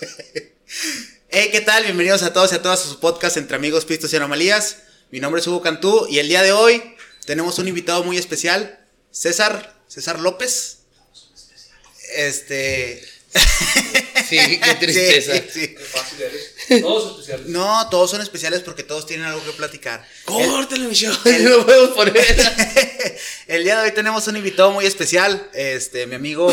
Hey, ¿qué tal? Bienvenidos a todos y a todas a su podcast Entre Amigos, Pistos y Anomalías. Mi nombre es Hugo Cantú y el día de hoy tenemos un invitado muy especial, César, César López. Este. Sí, qué tristeza. Sí, sí. Qué fácil eres. Todos especiales. No, todos son especiales porque todos tienen algo que platicar. Córtale, mi show. Lo podemos poner. El día de hoy tenemos un invitado muy especial, este, mi amigo.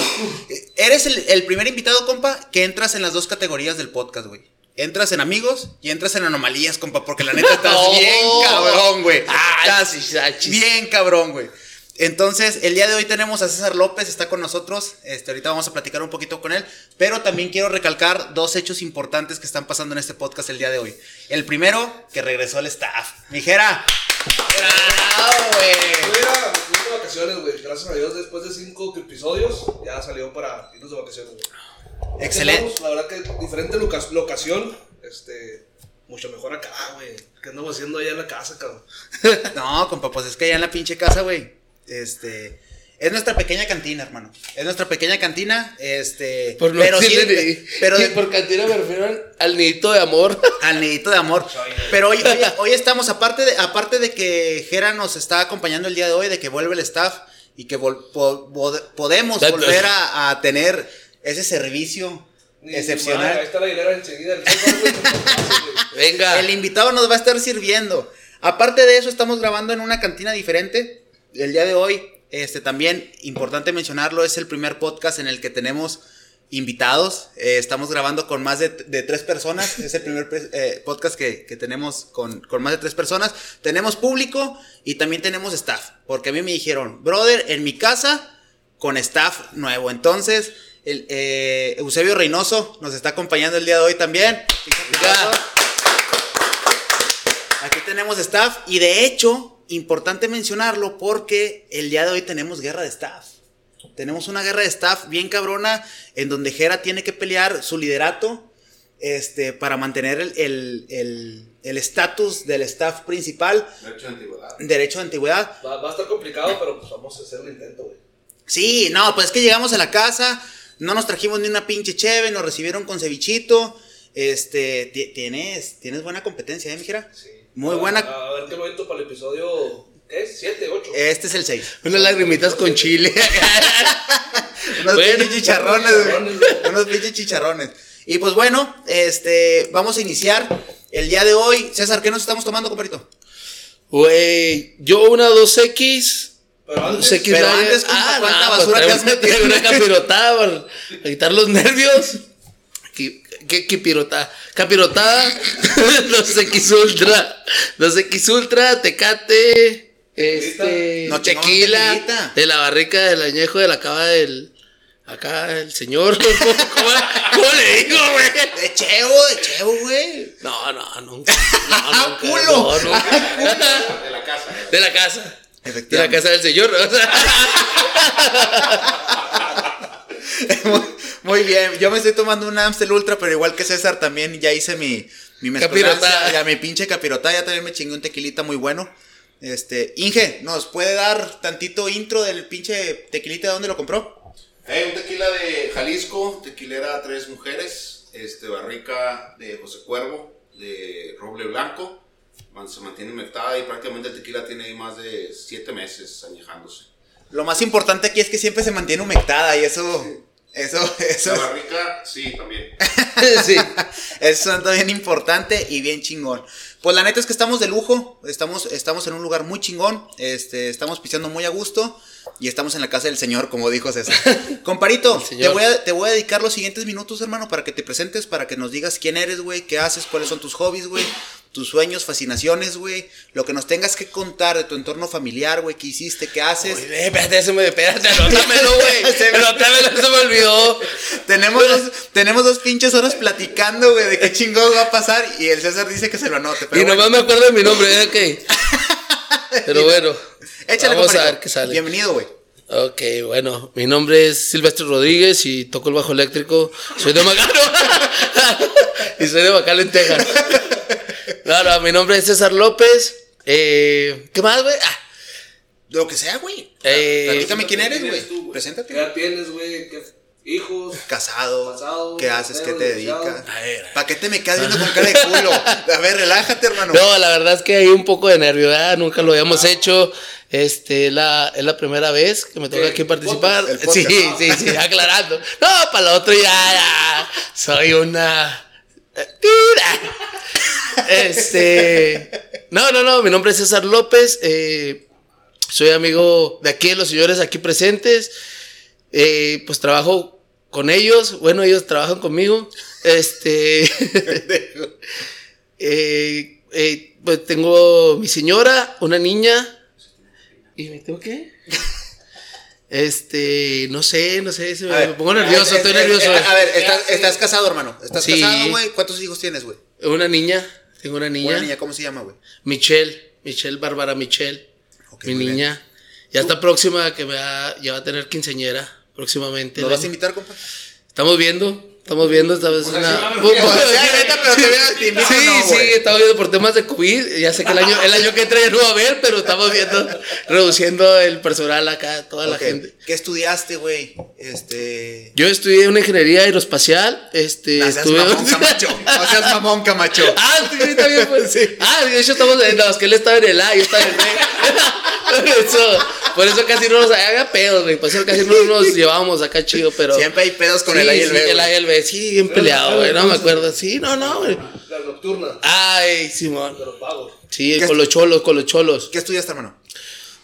Eres el, el primer invitado, compa, que entras en las dos categorías del podcast, güey. Entras en amigos y entras en anomalías, compa, porque la neta estás bien cabrón, güey. Estás bien cabrón, güey. Entonces, el día de hoy tenemos a César López, está con nosotros. Este, ahorita vamos a platicar un poquito con él. Pero también quiero recalcar dos hechos importantes que están pasando en este podcast el día de hoy. El primero, que regresó el staff. Mijera. Bravo, güey. Mira, de vacaciones, güey. Gracias a Dios, después de cinco episodios, ya salió para irnos de vacaciones, güey. Excelente. Estamos, La verdad que diferente loca- locación, este, mucho mejor acá, güey. ¿Qué andamos haciendo allá en la casa, cabrón? No, compa, pues es que allá en la pinche casa, güey. Este. Es nuestra pequeña cantina, hermano. Es nuestra pequeña cantina. Este. Por no pero sí, ni- pero que por cantina me refiero al, al nidito de amor. al nidito de amor. Pero hoy, hoy, hoy estamos, aparte de, aparte de que Jera nos está acompañando el día de hoy, de que vuelve el staff y que vol- po- pod- podemos Tanto- volver a, a tener ese servicio Ni- ni madre, Ahí excepcional. está la enseguida. Venga. El invitado nos va a estar sirviendo. Aparte de eso, estamos grabando en una cantina diferente. El día de hoy, este también, importante mencionarlo, es el primer podcast en el que tenemos invitados. Eh, estamos grabando con más de, de tres personas. Es el primer eh, podcast que, que tenemos con, con más de tres personas. Tenemos público y también tenemos staff. Porque a mí me dijeron, brother, en mi casa con staff nuevo. Entonces, el, eh, Eusebio Reynoso nos está acompañando el día de hoy también. Aquí tenemos staff y de hecho, importante mencionarlo porque el día de hoy tenemos guerra de staff. Tenemos una guerra de staff bien cabrona en donde Jera tiene que pelear su liderato este, para mantener el- el el- el estatus del staff principal, Derecho de antigüedad. derecho de antigüedad. Va, va a estar complicado, pero pues vamos a hacer el intento, güey. Sí, no, pues es que llegamos a la casa, no nos trajimos ni una pinche cheve, nos recibieron con cevichito. Este, ti- tienes, tienes buena competencia, ¿eh, mijera? Sí. Muy buena. A, ver qué momento para el episodio. ¿Qué es? ¿Siete, ocho? Este es el 6. Unas lagrimitas con chile. Unos Bueno, pinches chicharrones. Unos pinches chicharrones. Y pues bueno, este, vamos a iniciar el día de hoy. César, ¿qué nos estamos tomando, compadrito? Güey, yo una 2X. Pero antes, 2X pero antes, compa, ¿cuánta no, basura pues, te has metido? Una capirotada para quitar los nervios. ¿Qué, qué capirotada? Capirotada, 2X Ultra. 2X Ultra, Tecate, este, No, tequila, de la barrica del añejo de la cava del. Acá, el señor. ¿Cómo, cómo le digo, güey? De chevo, de chevo, güey. No, no, nunca. No, nunca. ¡Culo! No, nunca. De la casa. De la casa. De la casa del señor. o sea. Muy, bien. Yo me estoy tomando un Amstel Ultra, pero igual que César también ya hice mi, mi Capirotada. Ya mi pinche capirotada, ya también me chingué un tequilita muy bueno. Este, Inge, ¿nos puede dar tantito intro del pinche tequilita de dónde lo compró? Eh, un tequila de Jalisco, tequilera Tres Mujeres, este, barrica de José Cuervo, de roble blanco. Se mantiene humectada y prácticamente el tequila tiene ahí más de siete meses añejándose. Lo más importante aquí es que siempre se mantiene humectada y eso, eso, eso, La es- barrica, sí, también. sí. eso es bien importante y bien chingón. Pues la neta es que estamos de lujo, estamos, estamos en un lugar muy chingón, este, estamos pisando muy a gusto y estamos en la casa del señor, como dijo César. Comparito, te voy, a, te voy a dedicar los siguientes minutos, hermano, para que te presentes, para que nos digas quién eres, güey, qué haces, cuáles son tus hobbies, güey, tus sueños, fascinaciones, güey, lo que nos tengas que contar de tu entorno familiar, güey, qué hiciste, qué haces. Oye, ve, espérate, eso me, espérate, anótamelo, güey. Se se me olvidó. Tenemos dos, tenemos dos pinches horas platicando, güey, de qué chingón va a pasar y el César dice que se lo anote. Pero y nomás bueno, me acuerdo de mi nombre, ¿eh? ok. Pero bueno, échale, vamos a ver qué sale. Bienvenido, güey. Ok, bueno, mi nombre es Silvestre Rodríguez y toco el bajo eléctrico. Soy de Macalo. y soy de Macalo en Texas. No, no, mi nombre es César López. Eh, ¿Qué más, güey? Ah, Lo que sea, güey. Eh, Platícame quién eres, ¿quién güey. eres tú, güey? ¿Qué Preséntate. edad tienes, güey? ¿Qué, hijos. Casado. Casado, ¿Qué haces? ¿Qué te dedicas? A ver. ¿Para qué te me quedas viendo con cara de culo? A ver, relájate, hermano. No, la verdad es que hay un poco de nervio, ¿verdad? Nunca lo habíamos hecho. Este, es la, es la primera vez que me toca ¿Qué? aquí participar. Sí, sí, sí, aclarando. No, para la otra ya, ya. Soy una. Tira. Este. No, no, no. Mi nombre es César López. eh, soy amigo de aquí, de los señores aquí presentes. Eh, pues trabajo con ellos. Bueno, ellos trabajan conmigo. Este. Eh, eh, pues tengo mi señora, una niña. ¿Y me tengo qué? Este, no sé, no sé, se me, A ver, me pongo nervioso, estoy nervioso. A ver, estás, estás casado, hermano. ¿Estás Sí. casado, güey? ¿Cuántos hijos tienes, güey? Una niña, tengo una niña, Una niña, ¿cómo se llama, güey? Michelle, Michelle Bárbara Michelle, Ok, mi muy bien. niña. Ya está próxima, que me va, ya va a tener quinceñera próximamente. ¿Nos el vas a invitar, compa? Estamos viendo, estamos viendo esta vez una... O sea, Sí, no, sí, estamos viendo por temas de COVID. Ya sé que el año, el año que entra ya no va a haber, pero estamos viendo, reduciendo el personal acá, toda la Ok. gente. ¿Qué estudiaste, güey? Este. Yo estudié una ingeniería aeroespacial. Este, No seas estuve- mamón, Camacho. No seas mamón, Camacho. Ah, sí, sí, también pues. Ah, de hecho estamos en los que él estaba en el A, yo estaba en el B. por eso, por eso casi no nos había pedos, güey. Por eso casi no nos llevábamos acá chido, pero. Siempre hay pedos con Sí, el A y el sí, B. el güey. A y el B, sí, bien peleado, güey. No me acuerdo. Sí, no, no, güey. La nocturna. Ay, Simón. De los vagos. Sí, ¿Qué con los cholos, con los cholos. ¿Qué estudiaste, hermano?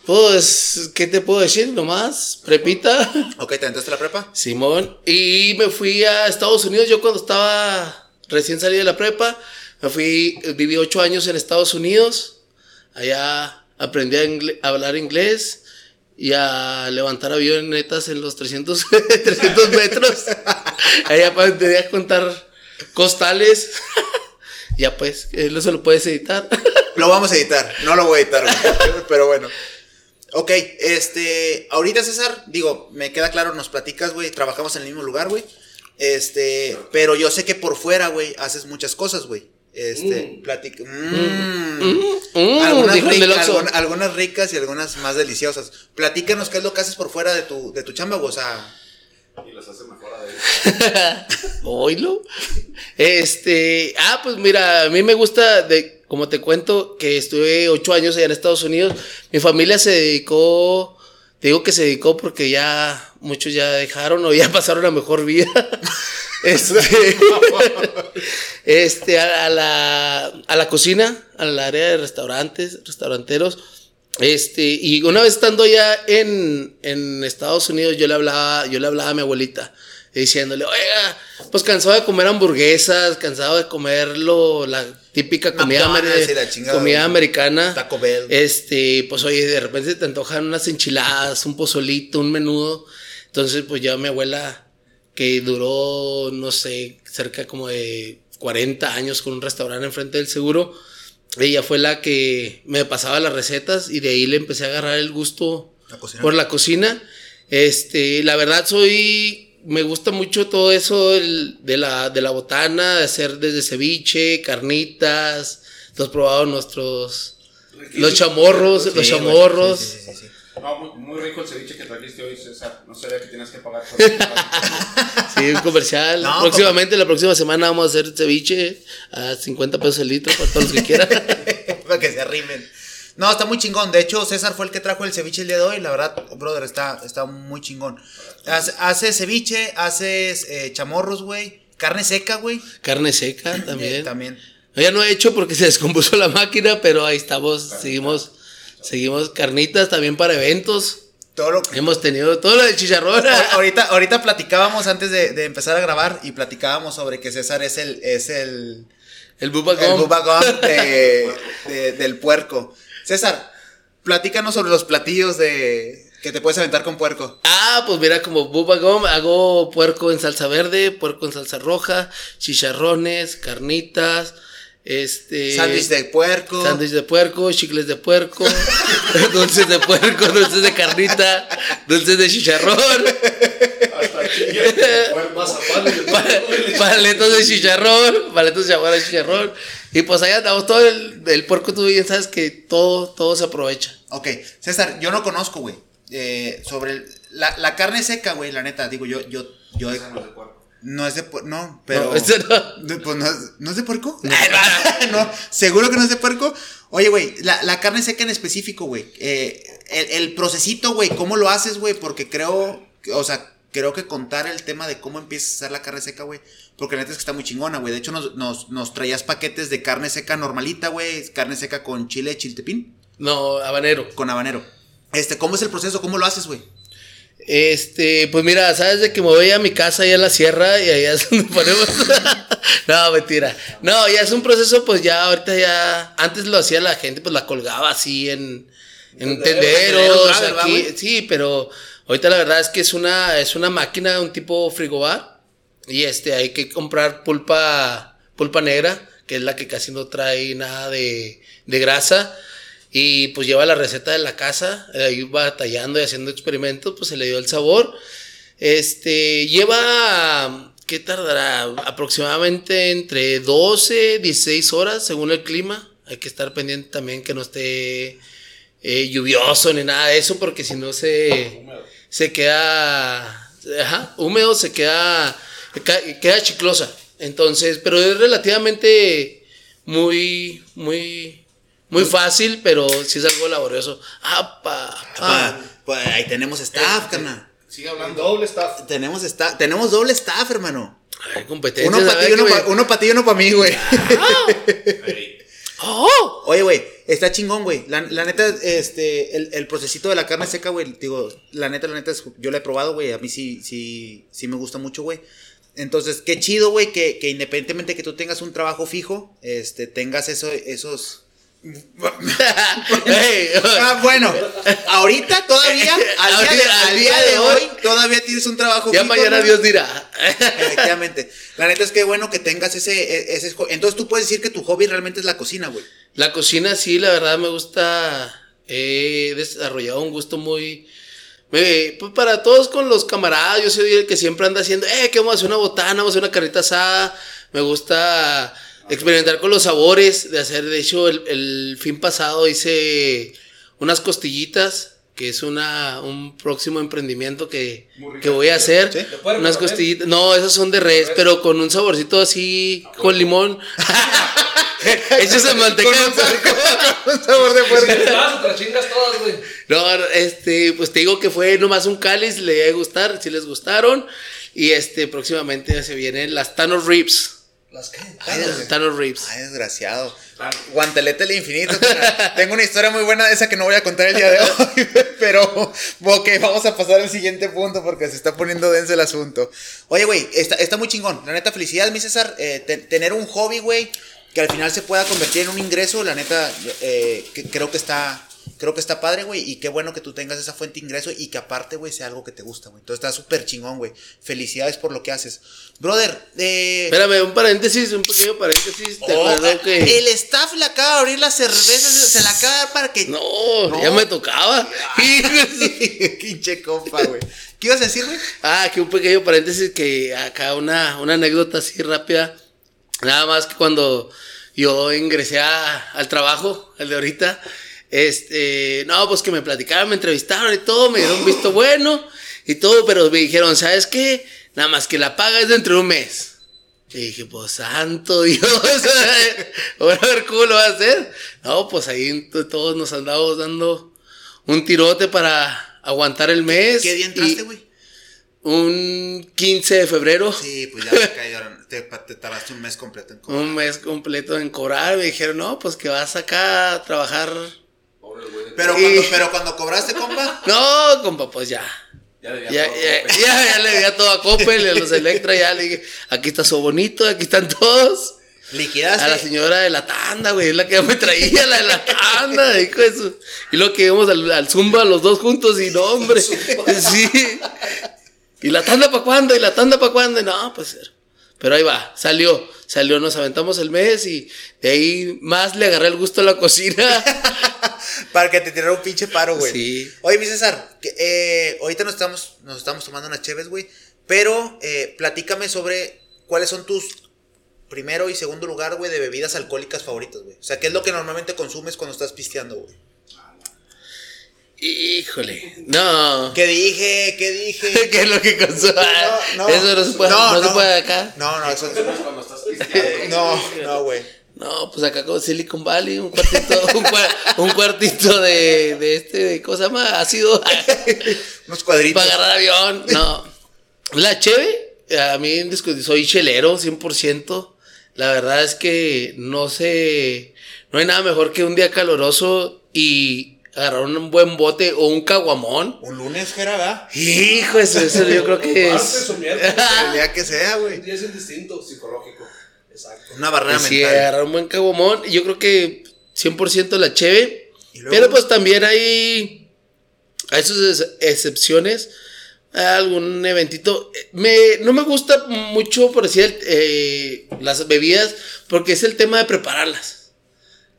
Pues, ¿qué te puedo decir? Nomás, prepita. Ok, ¿te entraste a la prepa? Simón. Y me fui a Estados Unidos. Yo cuando estaba recién salí de la prepa, me fui, viví ocho años en Estados Unidos. Allá aprendí a, hablar inglés y a levantar avionetas en los 300, 300 metros. Allá aprendí a contar costales. ya pues, no se lo puedes editar. Lo vamos a editar. No lo voy a editar. Pero bueno. Ok, este. Ahorita, César, digo, me queda claro, nos platicas, güey. Trabajamos en el mismo lugar, güey. Este. Pero yo sé que por fuera, güey, haces muchas cosas, güey. Este. Mm. platic- Mm. Mm, algunas, dijo el del ricas, Oxxo. algun- algunas ricas y algunas más deliciosas. Platícanos qué es lo que haces por fuera de tu, de tu chamba, güey. O sea, Y las hace mejor Oílo. Este, ah, pues mira, a mí me gusta, de, como te cuento, que estuve ocho años allá en Estados Unidos. Mi familia se dedicó, te digo que se dedicó porque ya muchos ya dejaron o ya pasaron a mejor vida. Este, este a, la, a la cocina, al área de restaurantes, restauranteros. Este, y una vez estando ya en, en Estados Unidos, yo le hablaba, yo le hablaba a mi abuelita, diciéndole, oiga, pues cansado de comer hamburguesas, cansado de comer lo, la típica comida, amer- chingada, comida americana. Taco Bell. Este, pues oye, de repente te antojan unas enchiladas, un pozolito, un menudo. Entonces, pues ya mi abuela, que duró, no sé, cerca como de 40 años con un restaurante enfrente del seguro, ella fue la que me pasaba las recetas y de ahí le empecé a agarrar el gusto La por la cocina. Este, la verdad soy, me gusta mucho todo eso el- de, la, de la botana, de hacer desde ceviche, carnitas. ¿Tú has probado nuestros, los chamorros, Sí, los chamorros? Sí, sí, sí, sí, sí. No, muy, muy rico el ceviche que trajiste hoy, César. No sabía que tienes que pagar por eso. Sí, un comercial. No, Próximamente, la próxima semana vamos a hacer ceviche a 50 pesos el litro para todos los que quieran. Para que se arrimen. No, está muy chingón. De hecho, César fue el que trajo el ceviche el día de hoy. La verdad, brother, está, está muy chingón. Hace, haces ceviche, haces eh, chamorros, güey. Carne seca, güey. Carne seca Eh, también. también. Ya no he hecho porque se descompuso la máquina, pero ahí estamos, seguimos, seguimos carnitas también para eventos. Todo lo Hemos tenido todo lo del chicharrón. Ahor- ahorita, ahorita platicábamos antes de, de empezar a grabar y platicábamos sobre que César es el, es el, El Bubba el de- del puerco. César, platícanos sobre los platillos de que te puedes aventar con puerco. Ah, pues mira, como Bubba hago puerco en salsa verde, puerco en salsa roja, chicharrones, carnitas, este... Sándwich de puerco. Sándwich de puerco, chicles de puerco, dulces de puerco, dulces de carnita, dulces de chicharrón, paletos de chicharrón, paletos de chicharrón. Y pues allá andamos todo el, el puerco, tú bien sabes que todo, todo se aprovecha. Ok, César, yo no conozco, güey. eh, sobre el- la, la carne seca, güey, la neta, digo, yo, yo, Yo, Esa no es de puerco. no es de puerco, no, pero... No, ese no. De- pues no, es- ¿no es de puerco? No. seguro que no es de puerco. Oye, güey, la, la carne seca en específico, güey. eh, el, el procesito, güey, ¿cómo lo haces, güey? Porque creo, que- o sea, creo que contar el tema de cómo empiezas a hacer la carne seca, güey. Porque la neta es que está muy chingona, güey. De hecho, nos, nos, nos traías paquetes de carne seca normalita, güey. Carne seca con chile chiltepín, No, habanero. con habanero. Este, ¿cómo es el proceso? ¿Cómo lo haces, güey? Este, pues mira, sabes de que me voy a mi casa allá en la sierra y allá es donde ponemos. no, mentira. No, ya es un proceso, pues ya ahorita ya. Antes lo hacía la gente, pues la colgaba así en, en Tendero, tendero, tenderos. Sí, pero ahorita la verdad es que es una, es una máquina, un tipo frigobar. Y este, hay que comprar pulpa, pulpa negra, que es la que casi no trae nada de, de grasa. Y pues lleva la receta de la casa, eh, ahí va tallando y haciendo experimentos, pues se le dio el sabor. Este, lleva, ¿qué tardará? Aproximadamente entre 12, 16 horas según el clima. Hay que estar pendiente también que no esté eh, lluvioso ni nada de eso, porque si no se, se queda ajá, húmedo, se queda, queda chiclosa. Entonces, pero es relativamente muy, muy, muy fácil, pero sí es algo laborioso. ¡Apa! Ah, pues ahí tenemos staff, carnal. Sigue El hablando. doble staff. Tenemos staff, tenemos doble staff, hermano. Hay competencia. Uno para ti y uno pa- pa' para mí, güey. Ey, ¡Oh! Oye, güey, está chingón, güey. La, la neta, este, el, el procesito de la carne seca, güey, digo, la neta, la neta, yo la he probado, güey. A mí sí, sí, sí me gusta mucho, güey. Entonces, qué chido, güey, que, que independientemente que tú tengas un trabajo fijo, este, tengas eso, esos... Ey, Ah, bueno, ahorita todavía, al día, de, Ahorita, al día de hoy, todavía tienes un trabajo ya mañana ¿no? Dios dirá. Efectivamente. La neta es que bueno que tengas ese, e- ese... Entonces tú puedes decir que tu hobby realmente es la cocina, güey. La cocina sí, la verdad me gusta. He desarrollado un gusto muy... me- pues para todos con los camaradas, yo soy el que siempre anda haciendo, eh, que vamos a hacer una botana, vamos a hacer una carrita asada. Me gusta experimentar con los sabores, de hacer, de hecho, el, el fin pasado hice unas costillitas, que es una, un próximo emprendimiento que, que voy a hacer. ¿Sí? ¿De puerco Unas costillitas, no, esas son de res, pero con un saborcito así, con limón. Hechos en manteca de puerco. Un sabor de Si te vas o te las chingas todas, güey. No, este, pues te digo que fue nomás un cáliz, le iba a gustar, si les gustaron. Y este, próximamente se vienen las Thanos Ribs. ¿Las qué? Thanos Ribs. Ay, desgraciado. Claro. Guantelete del infinito. Tengo una historia muy buena de esa que no voy a contar el día de hoy. Pero, ok, vamos a pasar al siguiente punto porque se está poniendo denso el asunto. Oye, güey, está, está muy chingón. La neta, felicidades, mi César. Eh, te- tener un hobby, güey, que al final se pueda convertir en un ingreso, la neta, eh, que- creo que está. Creo que está padre, güey, y qué bueno que tú tengas esa fuente de ingreso y que aparte, güey, sea algo que te gusta, güey. Entonces está súper chingón, güey. Felicidades por lo que haces. Brother, eh, Espérame, un paréntesis, un pequeño paréntesis. Te Oh, acuerdo que. El staff le acaba de abrir la cerveza, se, la acaba de dar para que. No, No. ya me tocaba. Pinche compa, güey. ¿Qué ibas a decir, güey? Ah, que un pequeño paréntesis que acá una, una anécdota así rápida. Nada más que cuando yo ingresé a- al trabajo, el de ahorita, este, no, pues que me platicaron, me entrevistaron y todo, me dieron un visto bueno y todo, pero me dijeron, ¿sabes qué? Nada más que la paga es dentro de un mes. Y dije, pues santo Dios, ahora a ver cómo lo va a hacer. No, pues ahí todos nos andamos dando un tirote para aguantar el mes. ¿Qué día entraste, güey? un 15 de febrero, Sí, pues ya me cayeron. Te, te tardaste un mes completo en cobrar. un mes completo en cobrar. Me dijeron, no, pues que vas acá a trabajar. Pero, Y- cuando, pero cuando cobraste, compa. No, compa, pues ya. Ya le Ya, ya, todo, ya, ya le di a todo a Coppel, a los Electra, ya le dije, aquí está su bonito, aquí están todos. Liquidaste. A la señora de la tanda, güey, es la que ya me traía, la de la tanda, hijo de su- Y luego que íbamos al, al Zumba los dos juntos y no, hombre. Sí. ¿Y la tanda para cuándo? ¿Y la tanda para cuándo? Y no, pues. Pero ahí va, salió, salió, nos aventamos el mes y de ahí más le agarré el gusto a la cocina. Para que te tirara un pinche paro, güey. Sí. Oye, mi César, que, eh, ahorita nos estamos, nos estamos tomando unas cheves, güey. Pero eh, platícame sobre cuáles son tus primero y segundo lugar, güey, de bebidas alcohólicas favoritas, güey. O sea, ¿qué es lo que normalmente consumes cuando estás pisteando, güey? Híjole, no. ¿Qué dije? ¿Qué dije? ¿Qué es lo que consuma? No, no. Eso no se puede, No, no, se no. puede acá. No, no, eso Cuando estás pisteando. No, no, güey. No, pues acá con Silicon Valley, un cuartito, un, cua- un cuartito de, de este, de, ¿cómo se llama? Ácido. Unos cuadritos. para agarrar avión. No. La cheve, a mí soy chelero 100%. La verdad es que no sé, no hay nada mejor que un día caloroso y agarrar un buen bote o un caguamón. Un lunes, Jera, ¿verdad? Hijo, eso, eso yo creo que Martes es. o miércoles. El día que sea, güey. El día es indistinto, psicológico. Exacto. Una barrera Sí, mental. agarrar un buen caguamón. y Yo creo que 100% la cheve. Luego- Pero pues también hay, hay sus ex- excepciones. Algún eventito. Me, no me gusta mucho, por decir, eh, las bebidas, porque es el tema de prepararlas.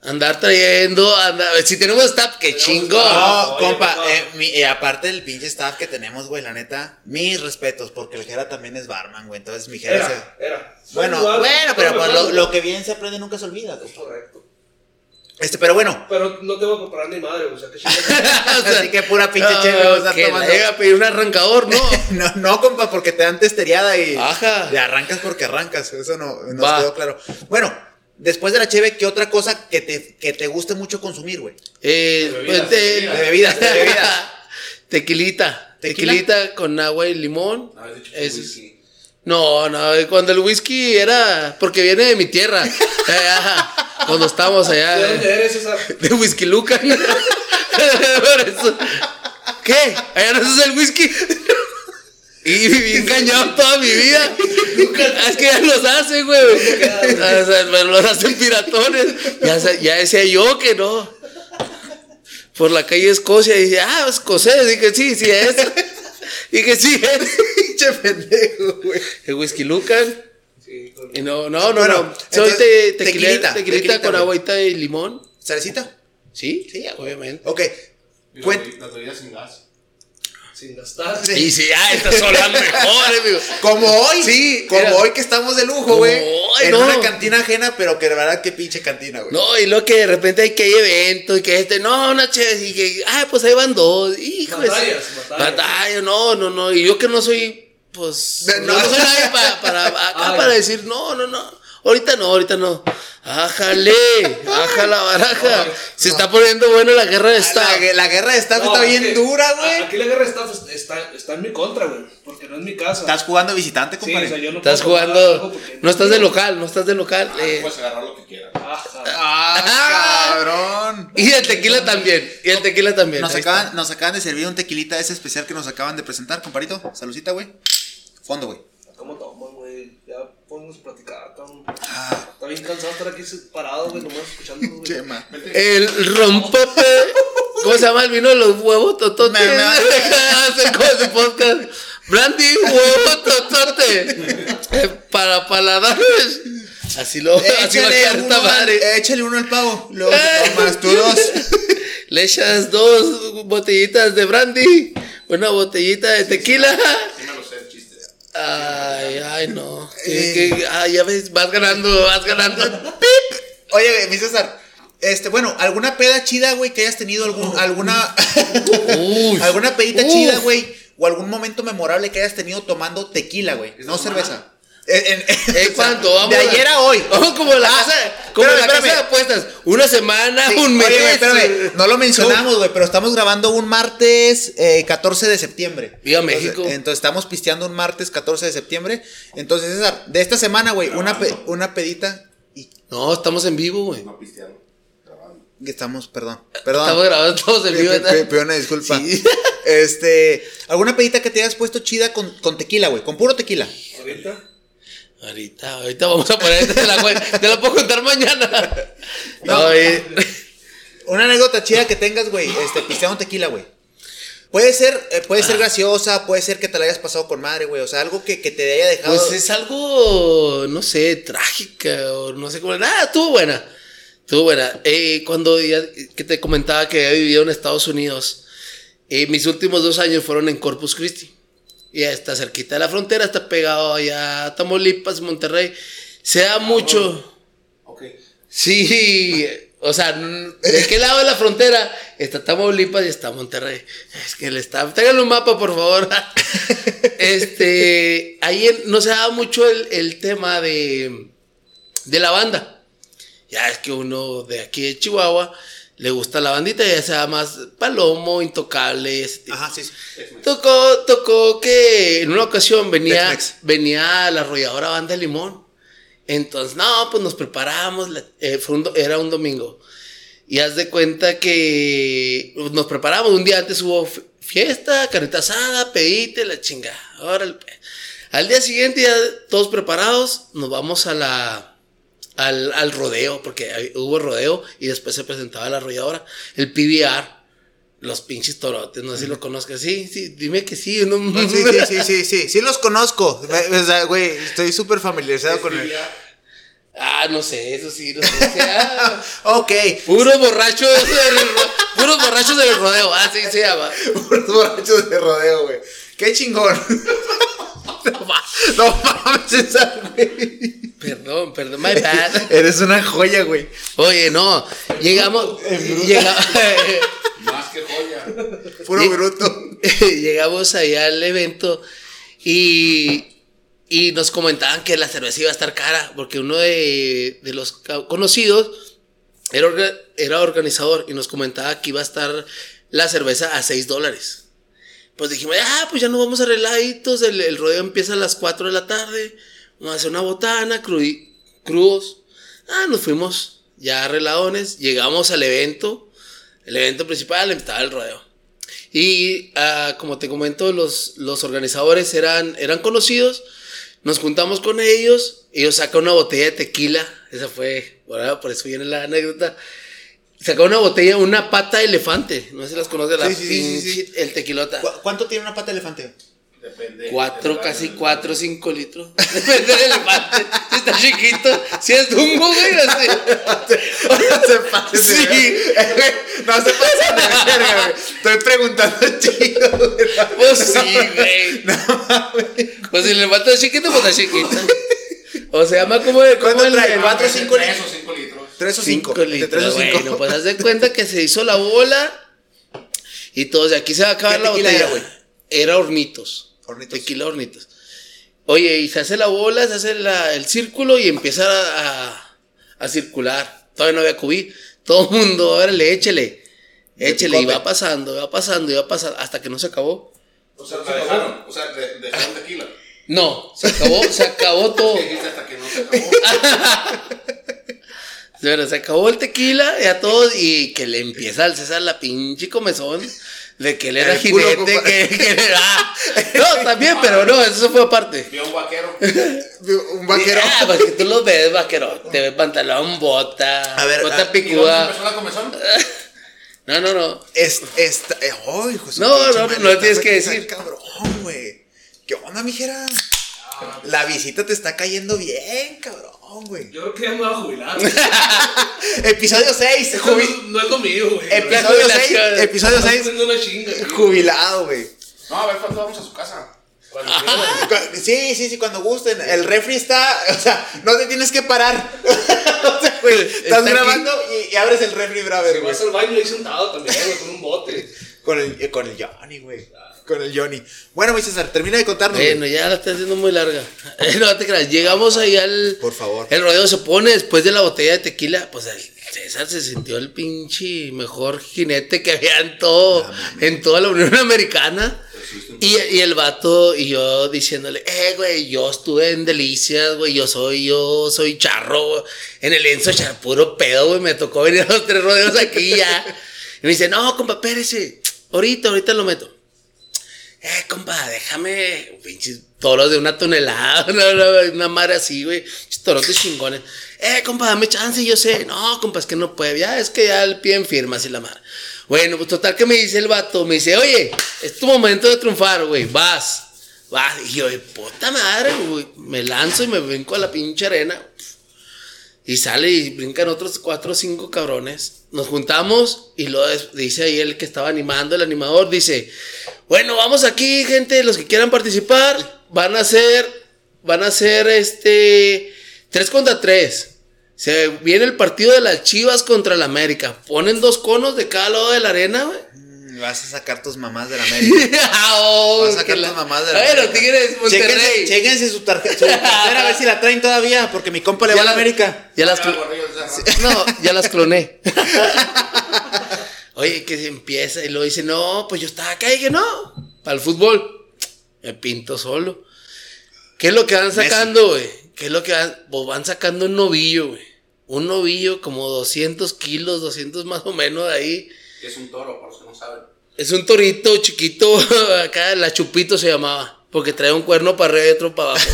Andar trayendo, andar, si tenemos staff, que chingo. No, Oye, compa, eh, mi- eh, aparte del pinche staff que tenemos, güey, la neta, mis respetos, porque el Jera también es barman, güey, entonces mi Jera Era, se... era. Bueno, Igual, bueno, pero pues, lo, lo que bien se aprende nunca se olvida, correcto. Este, pero bueno, Pero no te voy a preparar ni madre, o sea, que. O sea, así que pura pinche no, chévere vamos a estar que tomando. llega a pedir un arrancador, ¿no? No, no, compa, porque te dan testeriada y, Ajá. y arrancas porque arrancas. Eso no nos Va. quedó claro. Bueno, después de la cheve, ¿qué otra cosa que te, que te guste mucho consumir, güey? Eh, De bebidas, pues, de- de bebidas, de bebidas. Tequilita. ¿Tequila? Tequilita con agua y limón. Dicho Es- whisky. No, no, cuando el whisky era. Porque viene de mi tierra. Eh, ajá, cuando estábamos allá. ¿De dónde eres, César? De whisky eso. ¿Qué? ¿Allá no es el whisky? Y viví engañado toda mi vida. Es que ya los hacen, güey. O sea, pero los hacen piratones. Ya, ya decía yo que no. Por la calle Escocia. Y dije, ah, escocés. Dije, sí, sí es. Dije, sí es. Pinche pendejo, güey. El whisky Lucan. Sí, con- Y no, no, no, Bueno, no. Soy entonces, te- tequila- tequilita, tequilita, tequilita, con agüita y limón. ¿Salecita? Sí, sí, obviamente. Ok. Y Cuen- las- Las bebidas sin gas. Sin gastar. Sí. Y sí, ah, estas son las mejores, amigo. Como hoy. Sí, Como era- hoy que estamos de lujo, Como güey. hoy, En no. una cantina ajena, pero que de verdad qué pinche cantina, güey. No, y lo que de repente hay que hay evento y que este, no, una chévere, y que, ah, pues ahí van dos, hijo Batallas, batallas. Batalla, no, no, no, y yo que no soy, pues, No, no, no soy nadie pa- para, acá para decir, no, no, no, ahorita no, ahorita no. Ájale, aja la baraja. No, Se está poniendo buena la guerra de La, staff. la guerra de staff No, está es bien que dura, güey. Aquí la guerra de staff está, está en mi contra, güey. Porque no es mi casa. Estás jugando visitante, Sí, compadre. o sea, yo no Estás jugando, no estás de local, no estás de local. Ah, eh. puedes agarrar lo que quieras. Ajá. Ah, cabrón. Y el tequila también, y el tequila también. Nos acaban, nos acaban de servir un tequilita ese especial que nos acaban de presentar, comparito. Salucita, güey. Fondo, güey. ¿Cómo toman, güey? Ya podemos platicar. Ah, Está bien cansado estar aquí parado, güey, nomás escuchando. güey. chema. El rompope. ¿Cómo se llama el vino de los huevos tototes? Me- me- Hace podcast. Brandy, huevo totote. Eh, para paladares. Así lo así va a Échale quedar esta uno, al, madre. échale uno al pavo. Luego Eh. tomas tú dos. Le echas dos botellitas de brandy. Una botellita de tequila. Sí me lo sé el chiste. Ay, ay, no. Eh. Que- que- ay, ya ves, vas ganando, vas ganando. Oye, mi César. Este, bueno, ¿alguna peda chida, güey, que hayas tenido algún, alguna, Uf. alguna pedita Uf. chida, güey? O algún momento memorable que hayas tenido tomando tequila, güey. No cerveza. En- en- ¿Eh, ¿Cuánto? Vamos De a- ayer a hoy. Vamos como la casa, como espérame, la casa de apuestas. Una semana, Sí, un mes. Oye, güey, espérame, no lo mencionamos, güey, pero estamos grabando un martes eh, 14 de septiembre. Viva Entonces- México. Entonces, estamos pisteando un martes 14 de septiembre. Entonces, César, de esta semana, güey, una, pe- una pedita y No, estamos en vivo, güey. No pisteando. Estamos, perdón, perdón. Estamos grabando todos en vivo. Pe- pe- pe- una disculpa. Sí. Este, alguna pedita que te hayas puesto chida con, con tequila, güey, con puro tequila. Ahorita. Ahorita, ahorita vamos a poner, te la, cuen- te la puedo contar mañana. No. No, eh, Una anécdota chida que tengas, güey, este, pisteando tequila, güey. Puede ser, eh, puede Ah. ser graciosa, puede ser que te la hayas pasado con madre, güey. O sea, algo que, que te haya dejado. pues es algo, no sé, trágica o no sé cómo. Nada, estuvo buena. Estuvo buena. Eh, cuando ya, que te comentaba que había vivido en Estados Unidos, eh, mis últimos dos años fueron en Corpus Christi. Ya está cerquita de la frontera, está pegado allá a Tamaulipas, Monterrey. Se da mucho. Ok. Sí, O sea, ¿de qué lado de la frontera? Está Tamaulipas y está Monterrey. Es que le está. Tráiganle un mapa, por favor. este. Ahí no se daba mucho el, el tema de. de la banda. Ya es que uno de aquí de Chihuahua le gusta la bandita, ya sea más Palomo, Intocable, ese tipo. Ajá, sí, sí. Tocó, tocó que en una ocasión venía, venía la arrolladora banda de limón. Entonces, no, pues nos preparamos, eh, fue un era un domingo. Y haz de cuenta que nos preparamos, un día antes hubo fiesta, carnita asada, pedite, la chingada. Órale, pues. Al día siguiente, ya todos preparados, nos vamos a la, al, al rodeo, porque hubo rodeo y después se presentaba la arrolladora, el PBR. Los pinches torotes, no sé si lo conozcas. Sí, sí, dime que sí. No, Sí, sí, sí, sí, sí, sí los conozco. O sea, güey, estoy súper familiarizado con él. Ah, no sé, eso sí, no sé. Sea, Ok, puros borrachos, del ro- puros borrachos del rodeo, así se llama. puros borrachos de rodeo, güey. Qué chingón. No, ma- no mames, esa, güey. Perdón, perdón, my bad. Eres una joya, güey. Oye, no, llegamos, llega- Más que joya. Puro bruto. llegamos allá al evento y, y nos comentaban que la cerveza iba a estar cara, porque uno de, de los conocidos era, orga- era organizador y nos comentaba que iba a estar la cerveza a 6 dólares. Pues dijimos, ah, pues ya nos vamos arregladitos, el, el rodeo empieza a las 4 de la tarde, vamos a hacer una botana, crudi- crudos. Ah, nos fuimos ya arregladones, llegamos al evento, el evento principal, estaba el rodeo. Y ah, como te comento, los, los organizadores eran, eran conocidos. Nos juntamos con ellos. Ellos sacan una botella de tequila. Esa fue, por eso viene la anécdota. Sacaron una botella, una pata de elefante. No sé si las conoces, la Sí, sí, sí, el tequilota. ¿Cu- ¿Cuánto tiene una pata de elefante? Depende. Cuatro, casi cuatro, cinco litros. Depende del elefante. Si está chiquito, si es dungo, güey, así. No se pasen Sí. verga. No se pasen de verga, güey. Estoy preguntando chido, güey. Pues sí, güey. Pues si el elefante es chiquito, pues está chiquito. O se llama como de como ¿Cuánto el, trae? el- ¿Cuatro, Tres cinco o litros? cinco litros. ¿Tres o Cinco cinco? De tres o litros, cinco. Bueno, pues haz de cuenta que se hizo la bola y todos de aquí se va a acabar ¿Qué la botella. era, güey? Hornitos. Tequila hornitos. Oye, y se hace la bola, se hace la- el círculo y empieza a, a- a circular. Todavía no había cubí. Todo el mundo, órale, échele. Échele, y va pasando, va pasando, y va pasando, hasta que no se acabó. O sea, la dejaron. O sea, de- dejaron tequila. No, se acabó, se acabó todo. ¿Qué dijiste hasta que no se acabó? Bueno, se acabó el tequila y a todos y que le empieza al César la pinche comezón de que él era El jinete, que, que él era... No, también, pero no, eso fue aparte. Vio un vaquero. Un vaquero. Ah, porque tú lo ves, vaquero. Te ves pantalón, bota, A ver, bota ah, ¿Y dónde picuda. empezó la comezón? No, no, no. Es, esta, eh, oh, hijo No, no, madre, no tienes que decir. Cabrón, güey. ¿Qué onda, mijera? La visita te está cayendo bien, cabrón, güey. Yo creo que ya me voy a jubilar. Episodio 6, Esto no, no es lo mío, güey. Episodio La 6, jubilación. episodio Estás 6, haciendo una chinga. güey. jubilado, güey. No, a ver cuándo vamos a su casa. Sí, sí, sí, cuando gusten. El refri está, o sea, no te tienes que parar. o sea, güey, estás Está grabando y, y abres el refri, braver, Si vas al baño ahí sentado también, güey, con un bote. Con el, eh, con el Johnny, güey. Con el Johnny. Bueno, mi César, termina de contarnos. güey. Bueno, ya la estás haciendo muy larga. No te creas. Llegamos ahí al. Por favor. El rodeo se pone después de la botella de tequila. Pues el César se sintió el pinche mejor jinete que había en todo. en toda la Unión Americana. Y, y el vato y yo diciéndole, eh, güey, yo estuve en Delicias, güey, yo soy, yo soy charro, güey. En el Enzo char puro pedo, güey, me tocó venir a los tres rodeos aquí ya. Y me dice, no, compa, espérese, ahorita, ahorita lo meto. Eh, compa, déjame, pinches toros de una tonelada, una, una- madre así, güey, torotes chingones. Eh, compa, dame chance, yo sé. No, compa, es que no puede, ya, es que ya el pie en firma, así la madre. Bueno, pues total que me dice el vato, me dice, oye, es tu momento de triunfar, güey, vas, vas. Y yo, puta madre, güey, me lanzo y me brinco a la pinche arena. Y sale y brincan otros cuatro o cinco cabrones. Nos juntamos y lo dice ahí el que estaba animando, el animador, dice, bueno, vamos aquí, gente, los que quieran participar, van a ser, van a ser, este, tres contra tres. Se viene el partido de las Chivas contra el América. Ponen dos conos de cada lado de la arena, güey. Vas a sacar tus mamás de la América. oh, Vas a sacar tus mamás de la Bueno, América. Tigres, Chéquense, Monterrey. chéquense su tarjeta, su a ver si la traen todavía, porque mi compa le va a la América. Ya las, Ah, no, ya las cloné. Oye, que se empieza y luego dice, no, pues yo estaba acá y dije, no, para el fútbol. Me pinto solo. ¿Qué es lo que van sacando, güey? ¿Qué es lo que van? Pues van sacando un novillo, güey. Un novillo como 200 kilos, 200 más o menos de ahí. Que es un toro, por si no saben. Es un torito chiquito, acá la chupito se llamaba. Porque trae un cuerno para arriba y otro para abajo.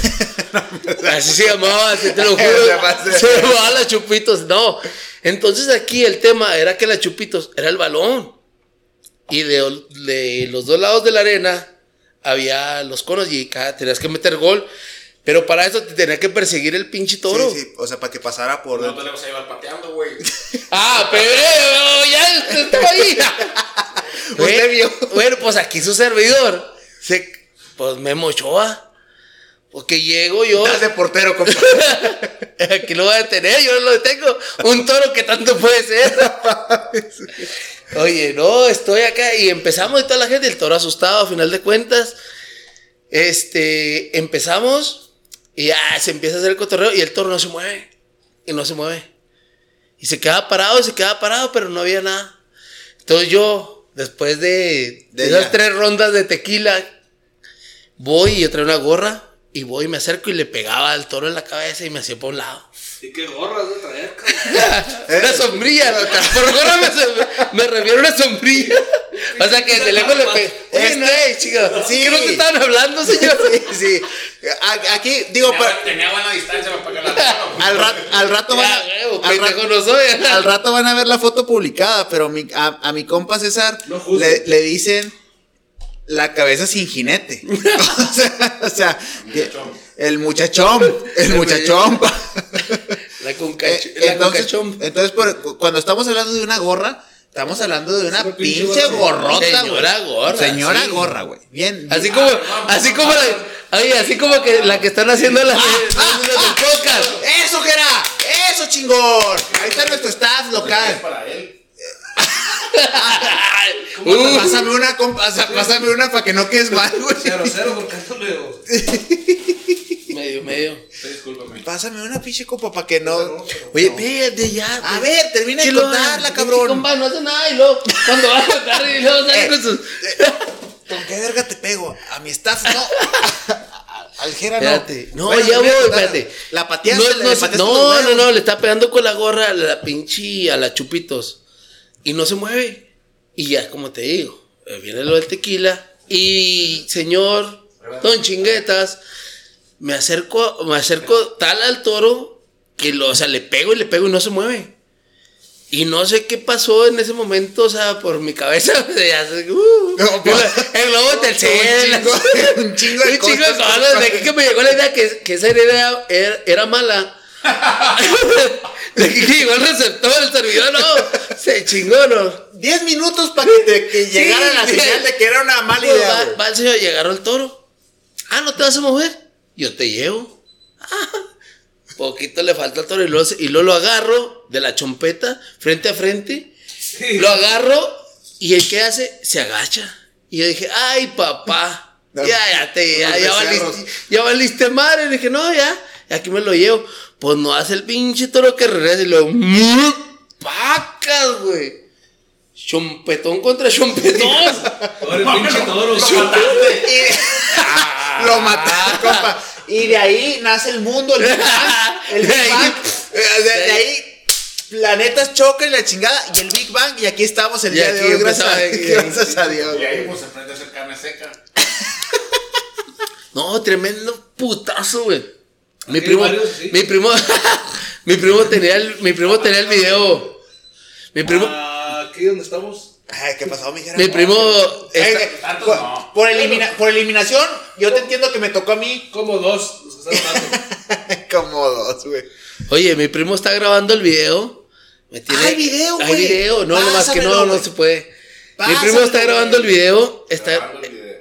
así se llamaba, así te lo juro. Se llamaba la chupitos. No. Entonces aquí el tema era que la chupitos era el balón. Y de, de los dos lados de la arena había los conos y cada, tenías que meter gol. Pero para eso te tenía que perseguir el pinche toro. Sí, sí, o sea, para que pasara por No te le vas a llevar pateando, güey. Ah, pero ya estaba ahí. Usted vio. Bueno, pues aquí su servidor. Se, pues Memo Ochoa. Porque llego yo. Estás de portero, compa. Aquí lo voy a detener, yo no lo detengo. Un toro que tanto puede ser. Oye, no, estoy acá y empezamos y toda la gente, el toro asustado a final de cuentas. Este, empezamos y ya se empieza a hacer el cotorreo y el toro no se mueve. Y no se mueve. Y se queda parado, se queda parado, pero no había nada. Entonces yo, después de, De de esas ya. tres rondas de tequila, voy y yo traigo una gorra y voy y me acerco y le pegaba al toro en la cabeza y me hacía por un lado. ¿Y qué gorras de traer, cabrón? Una sombrilla. Por gorra me, me refiero a una sombrilla. O sea que de lejos le pegué. Oye, Este- no, eh, chica. Sí. ¿Qué no te estaban hablando, señor? Sí, sí. A- Aquí, digo, pa- Tenía buena distancia para pegar la mano. al, rato, al rato van a, Ya, huevo, al, pendejo rato, no soy. al rato van a ver la foto publicada, pero mi- a, a mi compa César No juzgues. le, le dicen la cabeza sin jinete. o sea, o sea, que- el muchachón, el muchachón. La Eh, concacho, la entonces, concachón. entonces por- cuando estamos hablando de una gorra, estamos hablando de una pinche pinche gorra. gorrota, güey. Señora gorra, Señora sí. gorra, güey. Bien. Así bien. como, así como la, oye, así como que la que están haciendo las, Ah, ah, del ah, podcast. Eso, Gera. Eso, chingón. Ahí está nuestro staff Es local. para él. Uh, Pásame una, compa, pásame una para que no quedes mal, güey. Cero, cero, porque ando medio. medio, medio. Discúlpame. Pásame una pinche copa para que no. Oye, véate ya. A pues. ver, termina de lo- contarla, pinche cabrón. compa, no hace nada y luego, cuando va a contar y luego sale Eh, con sus. ¿Con qué verga te pego? A mi staff no. Al Jera no. Espérate. No, Bueno, ya voy, espérate. La pateaste, No, le no, pateaste no, no, no, le está pegando con la gorra a la pinche a la chupitos. Y no se mueve. Y ya, como te digo, eh, viene lo del tequila. Y señor, don chinguetas, me acerco, me acerco tal al toro que lo, o sea, le pego y le pego y no se mueve. Y no sé qué pasó en ese momento, o sea, por mi cabeza. ya sé, uh, No, pues, el globo del un chingo- un chingo de un chingo de cosas, cosas. De que me llegó la idea que, que esa herida era, era mala. de que llegó el receptor, el servidor, no. Se chingó, ¿no? 10 minutos para que, te- que llegara la señal de que era una mala Pues idea. va, güey. va el señor, llegaron el toro. Ah, ¿no te vas a mover? Yo te llevo. Ah, poquito le falta al toro y luego, y luego lo agarro de la chompeta, frente a frente. Sí. Lo agarro y el que hace se agacha. Y yo dije, ay, papá. No, ya, ya te, ya, ya valiste, ya valiste madre. Y dije, no, ya, aquí me lo llevo. Pues no hace el pinche toro que regresa y luego, pacas, güey. Chompetón contra chompetón. Ahora el pinche toro. Y- lo mataste, compa. Y de ahí nace el mundo, el Big Bang. El Big De ahí- Bang. Eh, De, de ahí, planetas chocan y la chingada. Y el Big Bang. Y aquí estamos el Y día de aquí hoy. Gracias, a- gracias a Dios. Y ahí pues se aprende a hacer carne seca. No, tremendo putazo, güey. Mi primo, hay varios, sí. mi primo, mi primo tenía el, mi primo tenía el video. Mi primo, Ah, Aquí donde estamos. Ay, ¿qué pasó, mi mi primo, Ay, está- eh, tantos por, no. por elimina- por eliminación, yo te entiendo que me tocó a mí. Como dos. Como dos, güey. oye, mi primo está grabando el video. Me tiene- Hay video, Hay güey. video, no, nomás que no, Pásamelo, no se puede. Mi primo Pásamelo, está grabando el video, está, Grabando el video.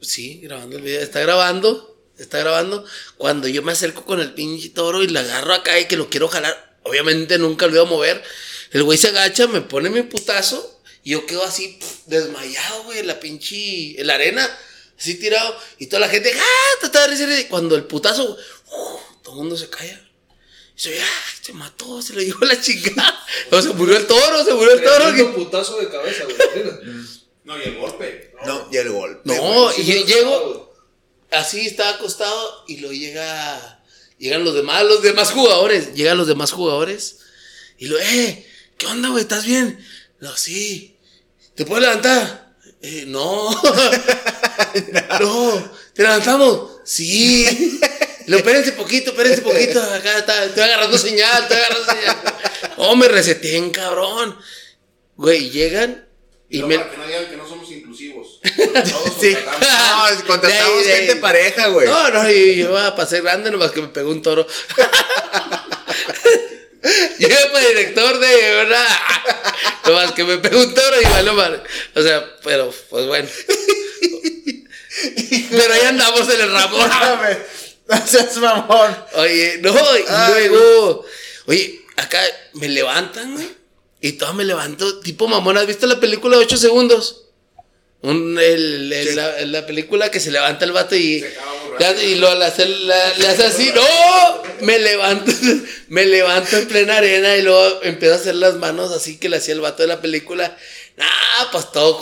sí, grabando el video, está grabando, está grabando. Cuando yo me acerco con el pinche toro y le agarro acá y que lo quiero jalar, obviamente nunca lo iba a mover. El güey se agacha, me pone mi putazo y yo quedo así desmayado, güey, en la pinche, en la arena, así tirado. Y toda la gente, ¡ah! trataba de. Y Cuando el putazo, uf, todo el mundo se calla. Y se ve, ¡ah! Se mató, se lo llevó la chingada. O se murió el toro, se murió el toro. Tremendo putazo de cabeza, güey. No, y el golpe. No, y el golpe. No, y llego, así estaba acostado y lo llega, llegan los demás, los demás jugadores, llegan los demás jugadores y lo, eh, ¿qué onda, güey? ¿Estás bien? No, sí. ¿Te puedes levantar? "Eh, no. no. ¿Te levantamos? Sí. Lo, espérense poquito, espérense poquito. Acá está, estoy agarrando señal, estoy agarrando señal. Oh, me reseteen, cabrón. Güey, llegan Y, y no, me. para que no digan que no somos inclusivos. Todos Sí. contratamos. No, contratamos De ahí, de gente pareja, güey. No, no, yo, yo iba a pasar grande, nomás que me pegó un toro. yo iba para director de verdad. Nomás que me pegó un toro y valió madre. O sea, pero, pues bueno. Pero ahí andamos en el Ramón. No seas mamón. Oye, no, y luego, oye, acá me levantan, güey. Y todo me levanto, tipo mamón. ¿Has visto la película de 8 segundos? Un, el, el- Sí. la, la película que se levanta el vato y, y lo la- le hace así. ¡No! Me levanto, me levanto en plena arena y luego empiezo a hacer las manos así que le hacía el vato de la película. Nah, pues todo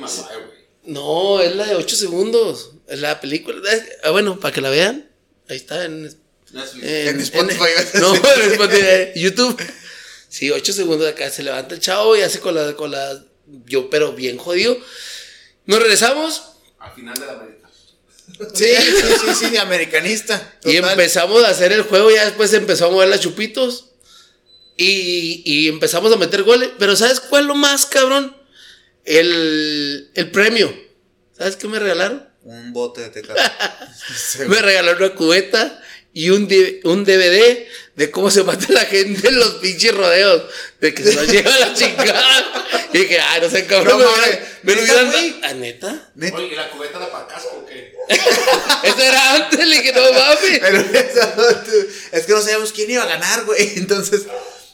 Maguire, güey. No, es la de 8 segundos. Es la película. Ah, bueno, para que la vean. Ahí está en, Netflix. En Spotify, en- no, en Spotify, YouTube. Sí, 8 segundos de acá. Se levanta el chavo y hace con la, con la. Yo, pero bien jodido. Nos regresamos Al final de la América. Sí, sí, sí, sí, de americanista. y empezamos a hacer el juego. Ya después empezó a mover las chupitos. Y, y empezamos a meter goles. Pero ¿sabes cuál es lo más cabrón? El, el premio. ¿Sabes qué me regalaron? Un bote de tecate. Me regalaron una cubeta y un, D- un DVD de cómo se mata la gente en los pinches rodeos. De que se los lleva la chingada. Y dije, ay, no sé, cabrón. No me lo ¿neta, hubieran dado. ¿Ah, neta? Neta. Oye, ¿y la cubeta la para casco o qué? Eso era antes, le dije, no mames. Pero eso, es que no sabíamos quién iba a ganar, güey. Entonces,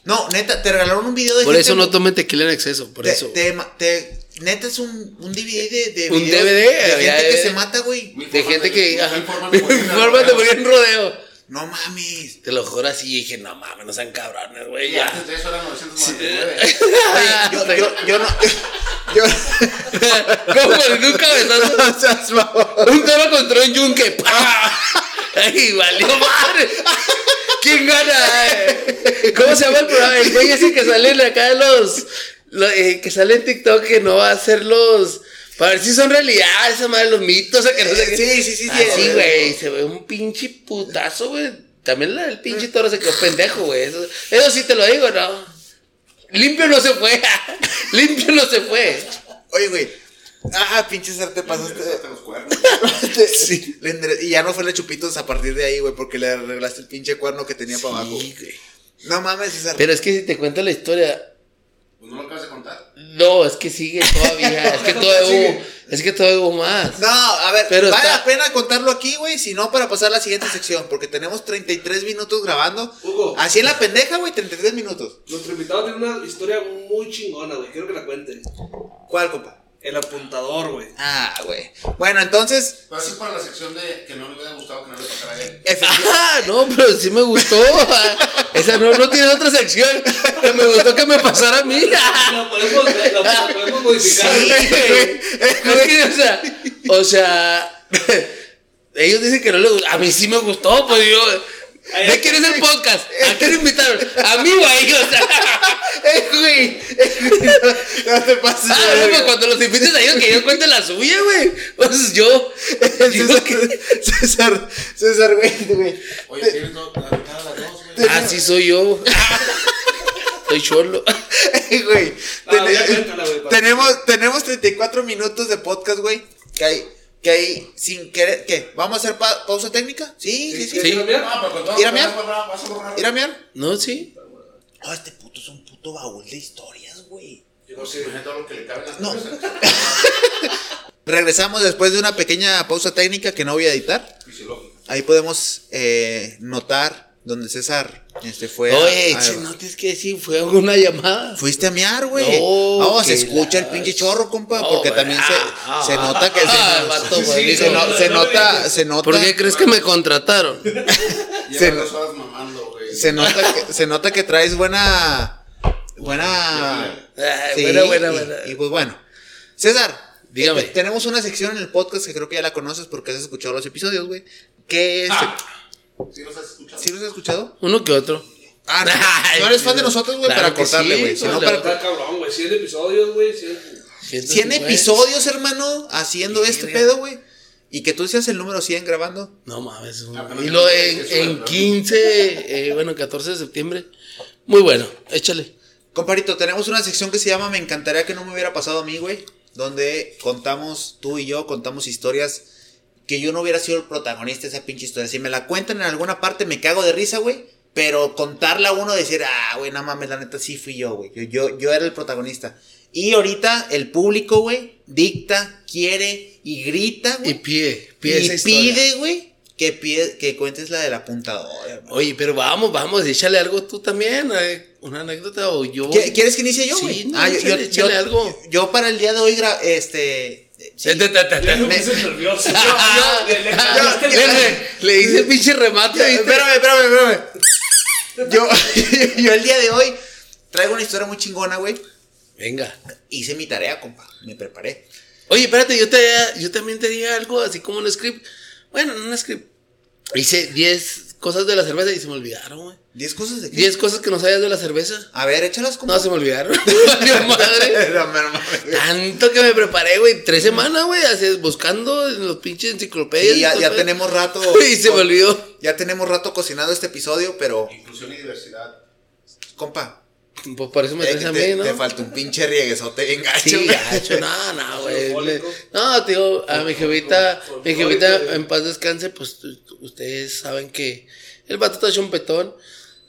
no, neta, te regalaron un video de Por gente- eso no tomen tequila en exceso, por te, eso. te ma- te- neta es un, un DVD de, de Un videos DVD, de ya, gente que se mata, güey. De gente que. Me de morir en rodeo. No mames. Te lo juro así, y dije, no mames, no sean cabrones, güey. Ya. antes de eso era 999. Oye, yo, yo, yo no. Yo. ¿Cómo? En un cabezazo. No. Un toro contra un yunque. ¡Pah! ¡Ay, valió madre! ¿Quién gana? eh? ¿Cómo se llama el programa? El güey ese que sale acá los. lo- eh, que sale en TikTok que no va a hacer los. Para ver si son realidad, esa madre, los mitos, o que no sé qué. Sí, sí, sí, sí. Así, güey, se ve un pinche putazo, güey. También la del pinche toro se quedó pendejo, güey. Eso, eso sí te lo digo, ¿no? Limpio no se fue. Limpio no se fue. Oye, güey. Ah, pinche ser, te pasaste. Cuernos. Sí. Le Y ya no fue le chupitos a partir de ahí, güey, porque le arreglaste el pinche cuerno que tenía para abajo. Sí, güey. No mames, César. Pero es que si te cuento la historia, Pues no lo acabas de contar. No, es que sigue todavía. Es que todavía hubo, es que todavía hubo más. No, a ver, Pero vale está- la pena contarlo aquí, güey, si no para pasar a la siguiente sección, porque tenemos 33 minutos grabando. Hugo. Así en la pendeja, güey, 33 minutos. Nuestro invitado tiene una historia muy chingona, güey. Quiero que la cuente. ¿Cuál, compa? El apuntador, güey. Ah, güey. Bueno, entonces, Pero eso es para la sección de que no le hubiera gustado que no le pasara a él. Ah, no, pero sí me gustó. Esa no, no tiene otra sección. Que me gustó que me pasara a mí. La podemos, la, podemos modificar. Sí, güey. Es que, o sea, o sea, ellos dicen que no les gustó. A mí sí me gustó, pues yo. ¿De quién es el podcast? ¿A quién invitaron? A mí. O Eh, güey. eh, güey, No, no te pases. ah, no, pues cuando los invites a ellos, que ellos cuenten la suya, güey. Pues yo. César, que- César, César, güey, güey. Oye, tienes la mitad de las dos, güey. Ah, sí soy yo. Soy cholo. Eh, güey. Ah, Ten- tenemos, tenemos 34 minutos de podcast, güey. Que hay, que hay sin querer. ¿Qué? ¿Vamos a hacer pa- pausa técnica? Sí, sí, sí. Sí. Vas a borrar, vas a borrar. ¿Ir a miar? No, sí. Oh, este puto es un puto baúl de historias, güey. Yo no Pues sé. imagínate todo lo que le cabe No. Regresamos después de una pequeña pausa técnica que no voy a editar. Ahí podemos eh, notar donde César este, fue. a- Oye, a- che, no tienes que decir, fue una llamada. Fuiste a mear, güey. No, No, se escucha el pinche chorro, compa, No, porque también Ah, se, se nota que ah, se, se- se se nota, se nota, ¿Por qué crees que me contrataron? Se- mamando, güey. se nota que, se nota que traes buena, buena, Sí, buena, buena, y- buena. Y, pues bueno, César, Dígame. eh, tenemos una sección en el podcast que creo que ya la conoces porque has escuchado los episodios, güey. Que es, ¿Sí los has escuchado? ¿sí los has escuchado? Uno que otro. Ah, no, Ay, no eres fan de sí, nosotros, güey, claro para que cortarle, sí, güey. Si no, para Está cabrón, güey. 100 episodios, güey. 100. 100 150. episodios, hermano, haciendo este pedo, güey. Y que tú seas el número 100 grabando. No mames. un- Ah, y lo me en, en suena, 15, eh, bueno, 14 de septiembre. Muy bueno, échale. Comparito, tenemos una sección que se llama Me encantaría que no me hubiera pasado a mí, güey. Donde contamos, tú y yo, contamos historias que yo no hubiera sido el protagonista de esa pinche historia. Si me la cuentan en alguna parte, me cago de risa, güey. Pero contarla a uno, decir, ah, güey, no mames, la neta sí fui yo, güey. Yo, yo, yo era el protagonista. Y ahorita el público, güey, dicta, quiere y grita, Y güey. pide, pide esa Y pide, güey, que, pide- que cuentes la del apuntador. Oye, pero vamos, vamos, échale algo tú también. eh, Una anécdota o yo. ¿Qui- ¿Quieres que inicie yo, Sí, güey? no, ah, yo, échale, yo- échale yo- algo. yo para el día de hoy, este... sí. Te- te- te- te- Me- puse nervioso. Le- le- le- le- le- Le hice el pinche remate, espérame, espérame, espérame. Yo, yo el día de hoy traigo una historia muy chingona, güey. Venga. Hice mi tarea, compa. Me preparé. Oye, espérate, yo, te, yo también tenía algo así como un script. Bueno, no un script. Hice 10 cosas de la cerveza y se me olvidaron, güey. ¿Diez cosas de qué? 10 cosas que no sabías de la cerveza. A ver, échalas, compa. No, se me olvidaron. Madre. No, no. Tanto que me preparé, güey. Tres semanas, güey, así, buscando en los pinches enciclopedias. Sí, ya, y ya tenemos rato. Y se me olvidó. Ya tenemos rato cocinando este episodio, pero, Inclusión y diversidad. compa. Pues por eso me traes a te, mí, ¿no? te falta un pinche rieguesote bien gacho. Sí, gacho, no, no, güey. No, tío, a mi jevita, mi jevita en paz descanse, pues ustedes saben que el vato está hecho un petón.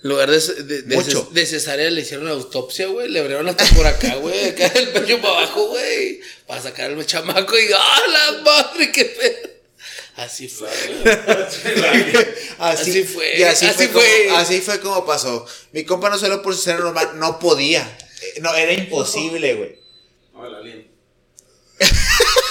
En lugar de, de, de, Mucho. de cesárea le hicieron autopsia, güey. Le abrieron hasta por acá, güey. Acá el pecho para abajo, güey. Para sacar al chamaco y ¡ah, la madre, qué pedo! Así fue, güey. Así fue, Y así, así fue, fue. Como, así fue como pasó. Mi compa no solo por ser normal, no podía. Eh, No, era imposible, güey. No, el alien.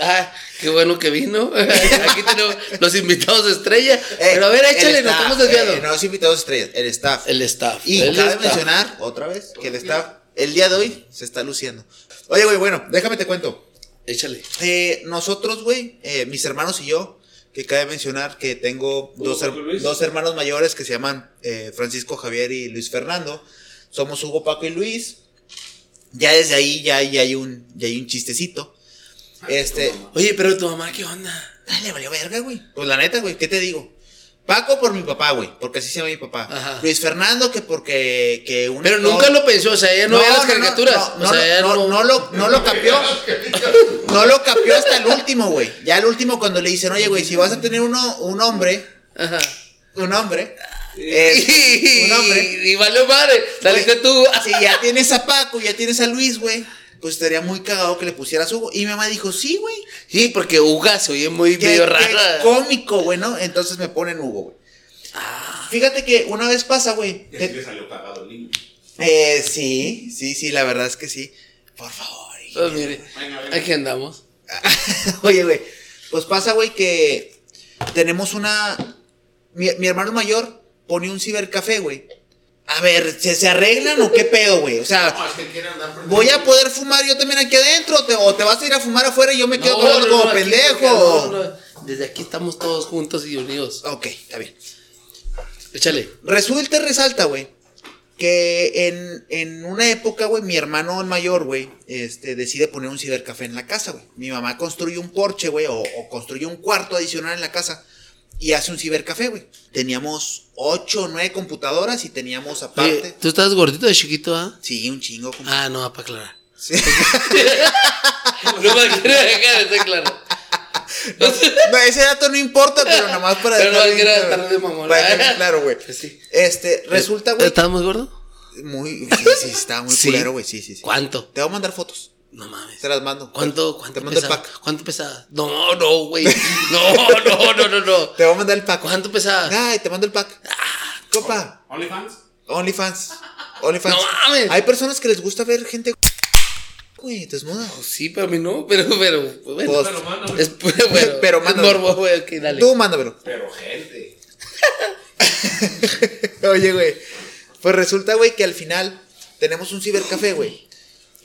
Ah, qué bueno que vino. Aquí tenemos los invitados de estrella. Eh, Pero a ver, échale, nos estamos desviando. eh, no es invitados estrellas, el staff. El staff. y el cabe staff. mencionar, otra vez, que el staff, el día de hoy, se está luciendo. Oye, güey, bueno, déjame te cuento. Échale. Eh, nosotros, güey, eh, mis hermanos y yo, que cabe mencionar que tengo dos, her- dos hermanos mayores que se llaman eh, Francisco Javier y Luis Fernando. Somos Hugo, Paco y Luis. Ya desde ahí ya, ya hay un ya hay un chistecito. Este, Oye, pero tu mamá, ¿qué onda? ay, le valió verga, güey. Pues la neta, güey, ¿qué te digo? Paco por mi papá, güey, porque así se llama mi papá. Ajá. Luis Fernando que porque que un Pero actor- nunca lo pensó, o sea, ella no, veía las caricaturas. No, o sea, no, no, no lo, no lo capió. No lo capió hasta el último, güey. Ya el último cuando le dicen, oye, güey, si vas a tener uno, un hombre, Ajá. un hombre, eh, un hombre. Y valió madre. Saliste tú. Si ya tienes a Paco, ya tienes a Luis, güey, pues estaría muy cagado que le pusieras Hugo. Y mi mamá dijo, sí, güey. Sí, porque Uga se oye muy Qué, medio qué rara. cómico, güey, ¿no? Entonces me ponen Hugo, güey. Fíjate que una vez pasa, güey. Y así le salió cagado el niño. Eh, sí, sí, sí, la verdad es que sí. Por favor. Pues mire, Venga, venga. aquí andamos. Oye, güey, pues pasa, güey, que tenemos una... Mi, mi hermano mayor pone un cibercafé, güey. A ver, ¿se, se arreglan o qué pedo, güey? O sea, No, es que. ¿voy a poder fumar yo también aquí adentro? ¿O te, o te vas a ir a fumar afuera y yo me quedo No, no, como pendejo? no, no, Desde aquí estamos todos juntos y unidos. Ok, está bien. Échale. Resulta y resalta, güey, que en, en una época, güey, mi hermano mayor, güey, este, decide poner un cibercafé en la casa, güey. Mi mamá construye un porche, güey, o, o construye un cuarto adicional en la casa y hace un cibercafé, güey. Teníamos ocho o nueve computadoras y teníamos aparte... Oye, ¿tú estás gordito de chiquito, ah? Sí, un chingo. compa. Ah, no, para aclarar. Sí. No me quiero dejar, está claro. No, ese dato no importa, pero nada más para Pero no dejar quiero claro. de mamón. Dejar claro, güey. Pues sí. Este, resulta, güey, ¿Estás muy gordo? muy... Sí, sí, está muy culero, güey, sí, sí, sí. ¿Cuánto? Te voy a mandar fotos. No mames. Te las mando. ¿Cuánto, cuánto Te mando el pack. ¿Cuánto pesaba? No, no, güey. No, no, no, no, no. Te voy a mandar el pack. ¿Cuánto pesaba? Ay, te mando el pack. Copa. ¿OnlyFans? OnlyFans. OnlyFans. No mames. Hay personas que les gusta ver gente. Güey, desnuda. Sí, pero a mí no, pero, pero, bueno. Pues, Pero güey. es, bueno, pero mándalo. morbo, güey, ok, dale. Tú mándamelo. Pero gente. Oye, güey. Pues resulta, güey, que al final tenemos un cibercafé, güey.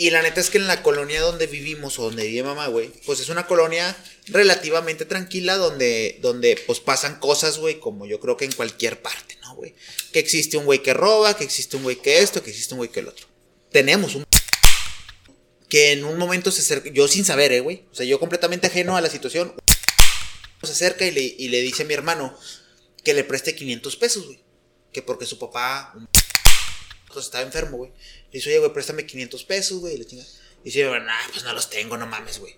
Y la neta es que en la colonia donde vivimos o donde vive mamá, güey, pues es una colonia relativamente tranquila donde, donde pues pasan cosas, güey, como yo creo que en cualquier parte, ¿no, güey? Que existe un güey que roba, que existe un güey que esto, que existe un güey que el otro. Tenemos un que en un momento se acerca, yo sin saber, eh, güey, o sea, yo completamente ajeno a la situación, se acerca y le, y le dice a mi hermano que le preste 500 pesos, güey que porque su papá estaba enfermo, güey. Le dice, oye, güey, préstame 500 pesos, güey. y la chinga. Y dice, nah, pues no los tengo, no mames, güey.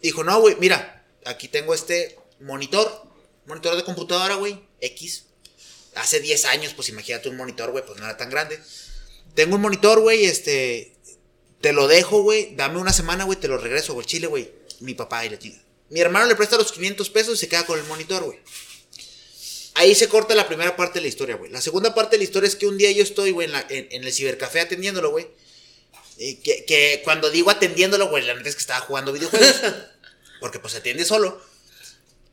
Dijo, no, güey, mira, aquí tengo este monitor, monitor de computadora, güey, X. Hace 10 años, pues imagínate un monitor, güey, pues no era tan grande. Tengo un monitor, güey, este, te lo dejo, güey, dame una semana, güey, te lo regreso, güey, chile, güey. Mi papá y la chinga. Mi hermano le presta los 500 pesos y se queda con el monitor, güey. Ahí se corta la primera parte de la historia, güey. La segunda parte de la historia es que un día yo estoy, güey, en, la- en- en el cibercafé atendiéndolo, güey. Y que, que cuando digo atendiéndolo, güey, la neta es que estaba jugando videojuegos. porque pues se atiende solo.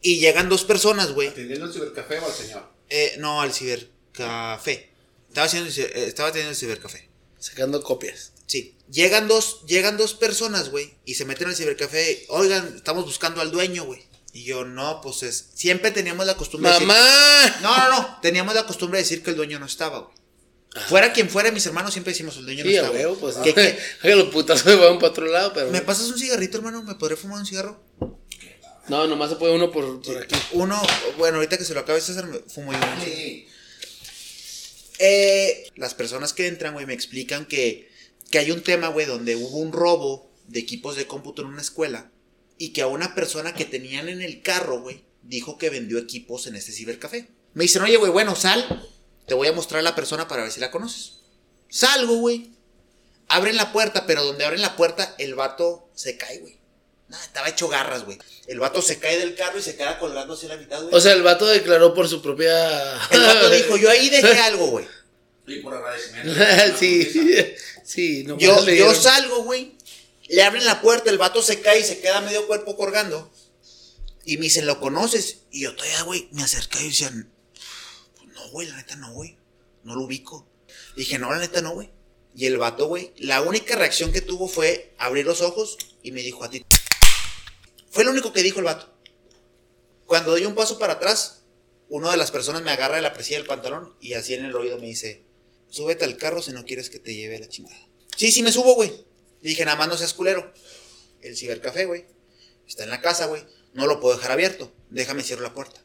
Y llegan dos personas, güey. ¿Atendiendo el cibercafé o al señor? Eh, no, al cibercafé. Estaba, haciendo, el ciber- eh, estaba atendiendo el cibercafé. Sacando copias. Sí. Llegan dos, llegan dos personas, güey, y se meten al cibercafé. Oigan, estamos buscando al dueño, güey. Y yo, no, pues es. Siempre teníamos la costumbre de decir- ¡Mamá! No, no, no. Teníamos la costumbre de decir que el dueño no estaba, güey. Fuera quien fuera, mis hermanos siempre decimos el dueño Sí, no a está. huevo, güey. pues. ¿Qué- qué? Que los putas se van para otro lado, pero. ¿Me pasas un cigarrito, hermano? ¿Me podré fumar un cigarro? No, nomás se puede uno por, por aquí. Uno, bueno, ahorita que se lo acabe César, me fumo yo. Sí. Eh, las personas que entran, güey, me explican que, que hay un tema, güey, donde hubo un robo de equipos de cómputo en una escuela y que a una persona que tenían en el carro, güey, dijo que vendió equipos en este cibercafé. Me dicen, oye, güey, bueno, sal, te voy a mostrar a la persona para ver si la conoces. Salgo, güey. Abren la puerta, pero donde abren la puerta, el vato se cae, güey. Nada, estaba hecho garras, güey. El vato se cae del carro y se queda colgando hacia la mitad, güey. O sea, el vato declaró por su propia. el vato dijo, yo ahí dejé algo, güey. Y por agradecimiento. sí, sí, nomás Yo, yo salgo, güey. Le abren la puerta, el vato se cae y se queda medio cuerpo colgando. Y me dicen, ¿lo conoces? Y yo todavía, güey, me acerqué y decían, pues no, güey, la neta no, güey. No lo ubico. Dije, no, la neta no, güey. Y el vato, güey, la única reacción que tuvo fue abrir los ojos y me dijo a ti. Fue lo único que dijo el vato. Cuando doy un paso para atrás, una de las personas me agarra de la presilla del pantalón y así en el oído me dice, súbete al carro si no quieres que te lleve la chingada. Sí, sí me subo, güey. Le dije, nada más no seas culero. El cibercafé, güey. Está en la casa, güey. No lo puedo dejar abierto. Déjame cierro la puerta.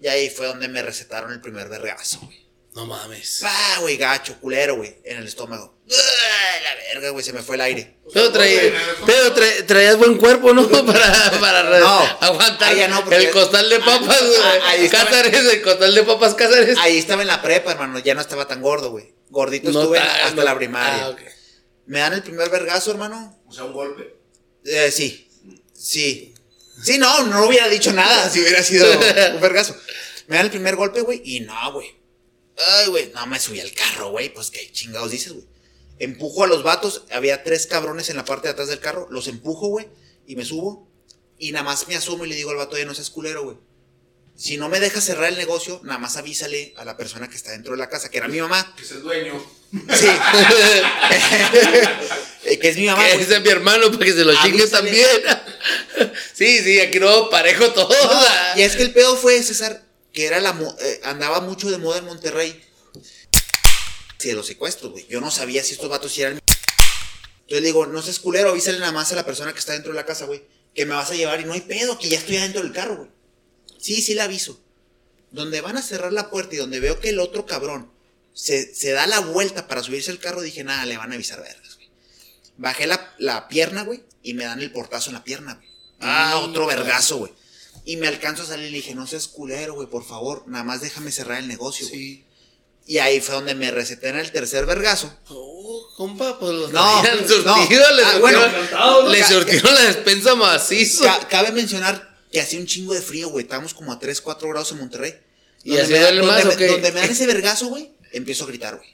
Y ahí fue donde me recetaron el primer vergazo, güey. No mames. Ah, güey, gacho, culero, güey. En el estómago. ¡Ah, la verga, güey, se me fue el aire. Pero, traí- pero tra- traías buen cuerpo, ¿no? Para, para No. aguantar ya no, el costal de papas, güey. Ah, ahí. Cázares, el costal de papas Cázares. Ahí estaba en la prepa, hermano. Ya no estaba tan gordo, güey. Gordito No estuve ta- hasta no- la primaria. Ah, ok. Me dan el primer vergazo, hermano. O sea, un golpe. Eh, sí, sí. Sí, no, no hubiera dicho nada si hubiera sido un vergazo. Me dan el primer golpe, güey, y no, güey. Ay, güey, no me subí al carro, güey, pues qué chingados dices, güey. Empujo a los vatos, había tres cabrones en la parte de atrás del carro, los empujo, güey, y me subo. Y nada más me asomo y le digo al vato, ya no seas culero, güey. Si no me dejas cerrar el negocio, nada más avísale a la persona que está dentro de la casa, que era mi mamá. Que es el dueño. Sí. Que es mi mamá, Que es mi hermano para que se lo chingue también. sí, sí, aquí no parejo todo. No, y es que el pedo fue, César, que era la mo- eh, andaba mucho de moda en Monterrey. Sí, de los secuestros, güey. Yo no sabía si estos vatos sí eran. Entonces le digo, no seas culero, avísale nada más a la persona que está dentro de la casa, güey. Que me vas a llevar y no hay pedo, que ya estoy adentro del carro, güey. Sí, sí la aviso. Donde van a cerrar la puerta y donde veo que el otro cabrón se, se da la vuelta para subirse al carro, dije, nada, le van a avisar vergas, güey. Bajé la, la pierna, güey, y me dan el portazo en la pierna, güey. Ah, otro vergazo, güey. Y me alcanzo a salir y le dije, no seas culero, güey, por favor, nada más déjame cerrar el negocio, güey. Sí. Y ahí fue donde me receté en el tercer vergazo. Oh, compa, pues los No, no. surtido, le Ah, bueno. Le surtieron la despensa macizo. Ca- cabe mencionar que hacía un chingo de frío, güey. Estábamos como a 3, 4 grados en Monterrey. ¿Y Donde así me, da- donde más me- qué? donde me dan ese vergazo, güey, empiezo a gritar, güey.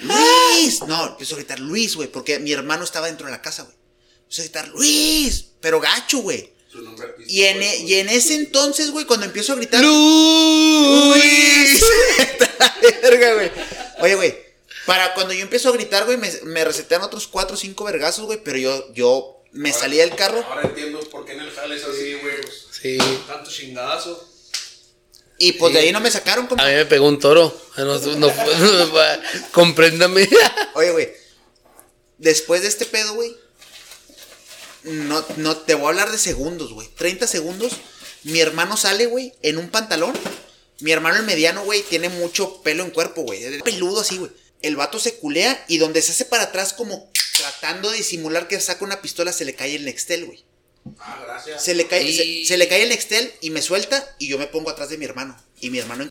Luis, no, empiezo a gritar Luis, güey, porque mi hermano estaba dentro de la casa, güey. Empiezo a gritar Luis, pero gacho, güey. Su nombre artístico Y en, e- y en ese entonces, güey, cuando empiezo a gritar Luis. Verga, güey. Oye, güey, para cuando yo empiezo a gritar, güey, me, me recetean otros 4 o 5 vergazos, güey, pero yo, yo me salí del carro Ahora entiendo por qué en el jale es así, güey. pues. Sí. Tanto chingadazo. y pues de ahí no me sacaron, compa. A mí me pegó un toro. Ah, No, no, no, compréndame. Oye, güey. Después de este pedo, güey. No, no, te voy a hablar de segundos, güey. 30 segundos. Mi hermano sale, güey, en un pantalón. Mi hermano el mediano, güey, tiene mucho pelo en cuerpo, güey. Peludo así, güey. El vato se culea y donde se hace para atrás como tratando de disimular que saca una pistola, se le cae el Nextel, güey. Ah, gracias. Se le cae, se, se le cae el Nextel y me suelta y yo me pongo atrás de mi hermano. Y mi hermano...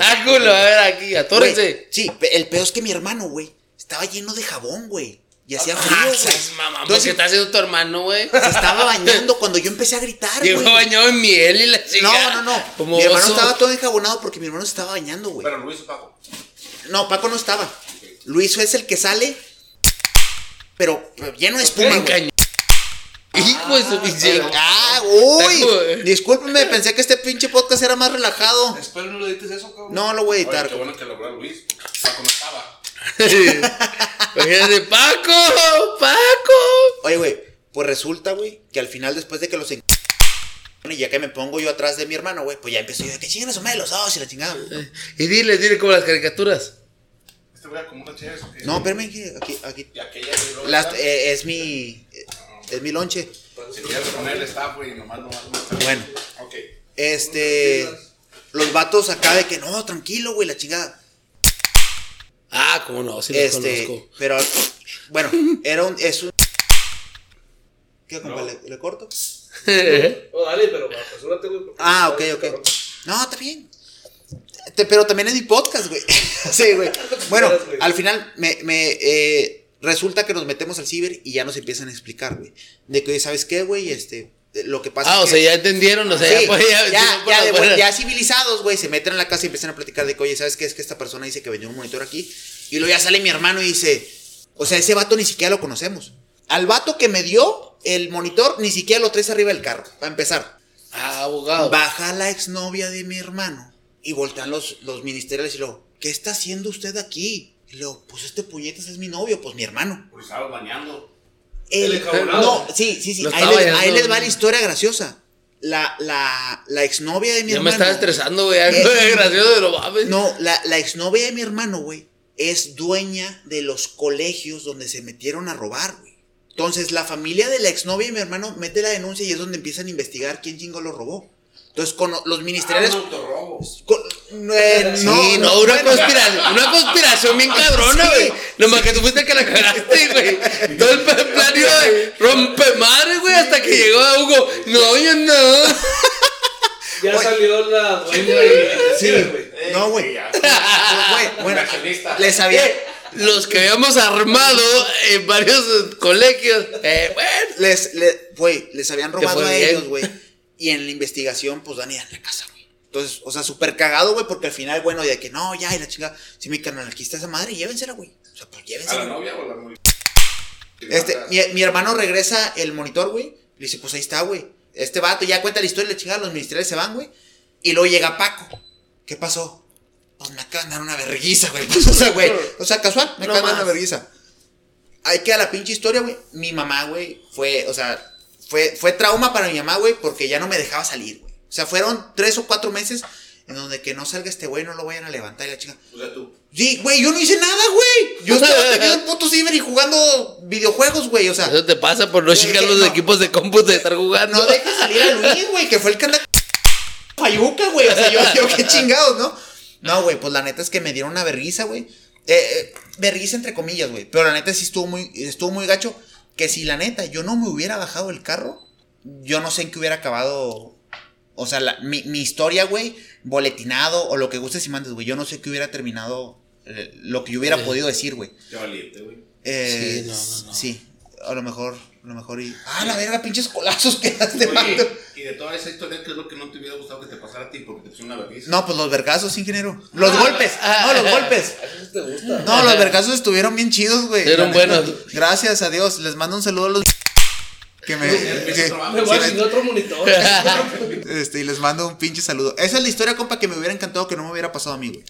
Ah, culo, a ver aquí, atórense. Güey, Sí, el peor es que mi hermano, güey, estaba lleno de jabón, güey. Y hacía frío, Ah, güey. seas mamá, ¿por Entonces, qué está haciendo tu hermano, güey? se estaba bañando cuando yo empecé a gritar, Llegó güey. bañado en miel y la No, chingada. no, no. Como mi hermano oso. estaba todo enjabonado porque mi hermano se estaba bañando, güey. Pero Luis o Paco. No, Paco no estaba. Luis es el que sale, pero pero lleno de espuma, güey. Hijo de su pinche. Ah, uy. Discúlpeme, pensé que este pinche podcast era más relajado. Espero no le dices eso, cabrón. No lo voy a Oye, editar. qué bueno que logró Luis. Paco no estaba. Imagínate, Paco, Paco. Oye, güey, pues resulta, güey, que al final después de que los en... y ya que me pongo yo atrás de mi hermano, güey, pues ya empecé yo de que chingan a su madre los dos y la chingada. Y dile, dile como las caricaturas. Este güey. No, espérame, que aquí, aquí. Y aquella y luego Las- esta. eh, es mi. Es mi lonche. Si quieres poner el staff, güey, nomás, nomás, nomás. Bueno. Ok. Este. Los vatos acá de que no, tranquilo, güey, la chingada. Ah, cómo no, sí los este. conozco. Pero. Bueno, era un. Es un. ¿Qué, compa? ¿Le, le corto? No, dale, pero güey. porque Ah, ok, ok. No, está bien. Te- pero también es mi podcast, güey. sí, güey. Bueno, al final me, me eh, resulta que nos metemos al ciber y ya nos empiezan a explicar, güey. De que, oye, ¿sabes qué, güey? Este, lo que pasa Ah, o es sea, que... ya entendieron, o sea, Sí, ya, pues, ya, de ya civilizados, güey, se meten en la casa y empiezan a platicar de que, oye, ¿sabes qué? Es que esta persona dice que vendió un monitor aquí. Y luego ya sale mi hermano y dice, o sea, ese vato ni siquiera lo conocemos. Al vato que me dio el monitor, ni siquiera lo traes arriba del carro, para empezar. Ah, abogado. Baja la exnovia de mi hermano y voltean los, los ministeriales y luego, ¿qué está haciendo usted aquí? Y luego, pues este puñetas es mi novio, pues mi hermano. Pues estaba bañando. El enjabonado. no, sí, sí, sí. Ahí les, ahí les va la historia graciosa. La, la, la exnovia de mi Ya me hermano. estaba estresando, güey. Algo Eh, de gracioso de lo mames. No, la, la exnovia de mi hermano, güey, es dueña de los colegios donde se metieron a robar, güey. Entonces, la familia de la exnovia de mi hermano mete la denuncia y es donde empiezan a investigar quién chingo lo robó. Entonces, con los ministeriales. Ah, con- eh, Sí, no, no, una, bueno. conspiración, una conspiración bien cabrona, Sí. güey. Nomás que tú fuiste el que la cagaste, güey. Todo el plan iba de rompe madre, güey, hasta que llegó a Hugo. No, yo no. Ya salió la dueña de Sí, güey. no, güey. ya. Güey, bueno, les había, Los que habíamos armado en varios eh, colegios. Eh, bueno. les, le- güey, les habían robado a ellos, güey. Y en la investigación, pues dan en la casa, güey. Entonces, o sea, súper cagado, güey, porque al final, bueno, de que no, ya, y la chinga, si mi carnal aquí está esa madre, llévensela, güey. O sea, pues ¿A la llévensela. novia o a la novia? Este, mi, mi hermano regresa el monitor, güey. Le dice, pues ahí está, güey. Este vato ya cuenta la historia, la chingada, los ministeriales se van, güey. Y luego llega Paco. ¿Qué pasó? Pues me acaban de dar una verguiza, güey. Pues, o sea, güey. O sea, casual, me No acaban de dar una verguiza. Ahí queda la pinche historia, güey. Mi mamá, güey, fue, o sea, fue, fue trauma para mi mamá, güey, porque ya no me dejaba salir, güey. O sea, fueron tres o cuatro meses en donde que no salga este güey, no lo vayan a levantar y la chica. O sea, tú. Sí, güey, yo no hice nada, güey. Yo estaba teniendo el puto ciber y jugando videojuegos, güey. O sea, Eso te pasa por no checar eh, los no. equipos de cómputo de estar jugando. no dejes salir a Luis, güey, que fue el que anda Fayuca, güey. O sea, yo, yo qué chingados, ¿no? No, güey, pues la neta es que me dieron una vergüenza, güey. Eh, eh, vergüenza entre comillas, güey. Pero la neta sí estuvo muy, estuvo muy gacho. Que si la neta yo no me hubiera bajado el carro, yo no sé en qué hubiera acabado. o sea, la- mi, mi historia, güey, boletinado o lo que gustes y mandes, güey. Yo no sé qué hubiera terminado, eh, lo que yo hubiera Sí. podido decir, güey. Qué valiente, güey. Eh, Sí, no, no, no. sí, a lo mejor, a lo mejor y... Ah, la verga, pinches colazos que daste, Oye, y de toda esa historia, ¿qué es lo que no te hubiera gustado que te pasara a ti? Porque te pusieron una vergüenza. No, pues los vergazos, ingeniero. Los golpes, ah, no, los ah, golpes. Eso te gusta. No, los vergazos estuvieron bien chidos, güey. Neta. buenos. Gracias a Dios. Les mando un saludo a los que me. que-. Me voy a chingar otro monitor. este, y les mando un pinche saludo. Esa es la historia, compa, que me hubiera encantado que no me hubiera pasado a mí, güey.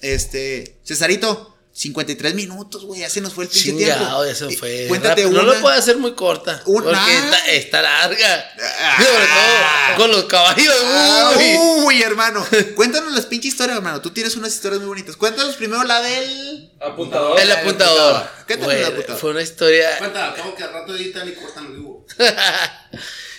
Este, Cesarito, 53 minutos, güey, ya se nos fue el pinche Chingado, tiempo. eso Eh, fue. Cuéntate rápido. una. No lo puedo hacer muy corta. Una. Porque está, está larga. Ah. Sobre todo con los caballos. Ah, uy. uy, hermano. Cuéntanos las pinches historias, hermano. Tú tienes unas historias muy bonitas. Cuéntanos primero la del. Apuntador. El apuntador. ¿Qué tal el apuntador? Fue una historia. Cuenta, acabo que al rato editan y cortan vivo.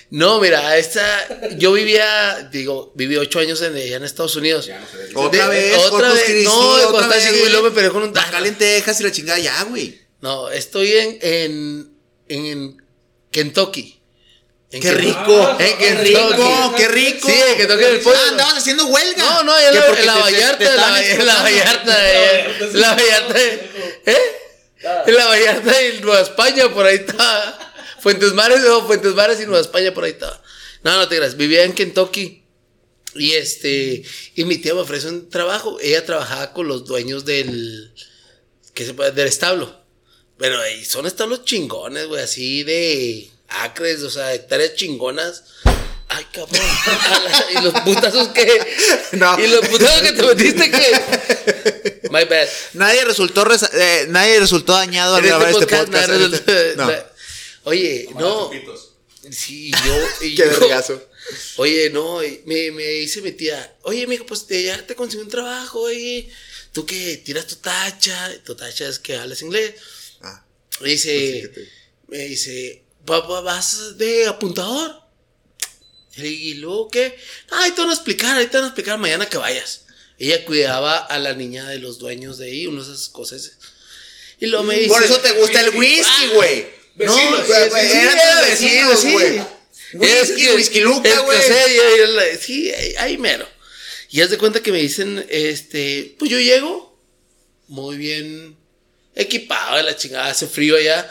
No, mira, esta. Yo vivía, digo, viví ocho años en, allá en Estados Unidos. Ya no. Otra De- vez, otra vez, no, otra Costa vez, güey. luego me peleé con un Bacal en Texas y la chingada ya, güey. No, estoy en, en, en Kentucky. En Qué rico, Ah, eh, qué qué rico, rico. qué rico. Sí, en Kentucky en el pueblo. Ah, andabas haciendo huelga. No, no, en la, en la Vallarta, en la, en la. Vallarta, eh, la Vallarta, ¿eh? En la Vallarta y Nueva España, por ahí está. Fuentes Mares, no, Fuentes Mares y Nueva España, por ahí está. No, no te creas, vivía en Kentucky. Y este, y mi tía me ofreció un trabajo. Ella trabajaba con los dueños del, ¿qué se puede? Del establo. Pero ahí son establos chingones, güey, así de acres, o sea, hectáreas chingonas. Ay, cabrón. y los putazos que. No. Y los putazos que te metiste que. My bad. Nadie resultó, eh, nadie resultó dañado al En grabar este podcast, podcast. nada, en este- no. Oye, no. Sí, yo. y Qué yo- vergazo. Oye, no, me, me dice mi tía, oye, mijo, pues te, ya te conseguí un trabajo, oye. Tú que tiras tu tacha, tu tacha es que hablas inglés. Ah, Me dice, pues sí que te- me dice, "Va- va- ¿vas de apuntador? Y le digo, ¿y luego qué? Ah, ahí te van a explicar, ahí te van a explicar mañana que vayas. Ella cuidaba a la niña de los dueños de ahí, unos escoceses. Y luego me dice... Por eso te gusta el whisky, güey. No, Vecinos, sí, güey, sí, era vecinos, güey. Es Whisky, que- whisky Luca, el güey. Sí, ahí, mero. Y haz de cuenta que me dicen, este, pues yo llego muy bien equipado la chingada, hace frío allá.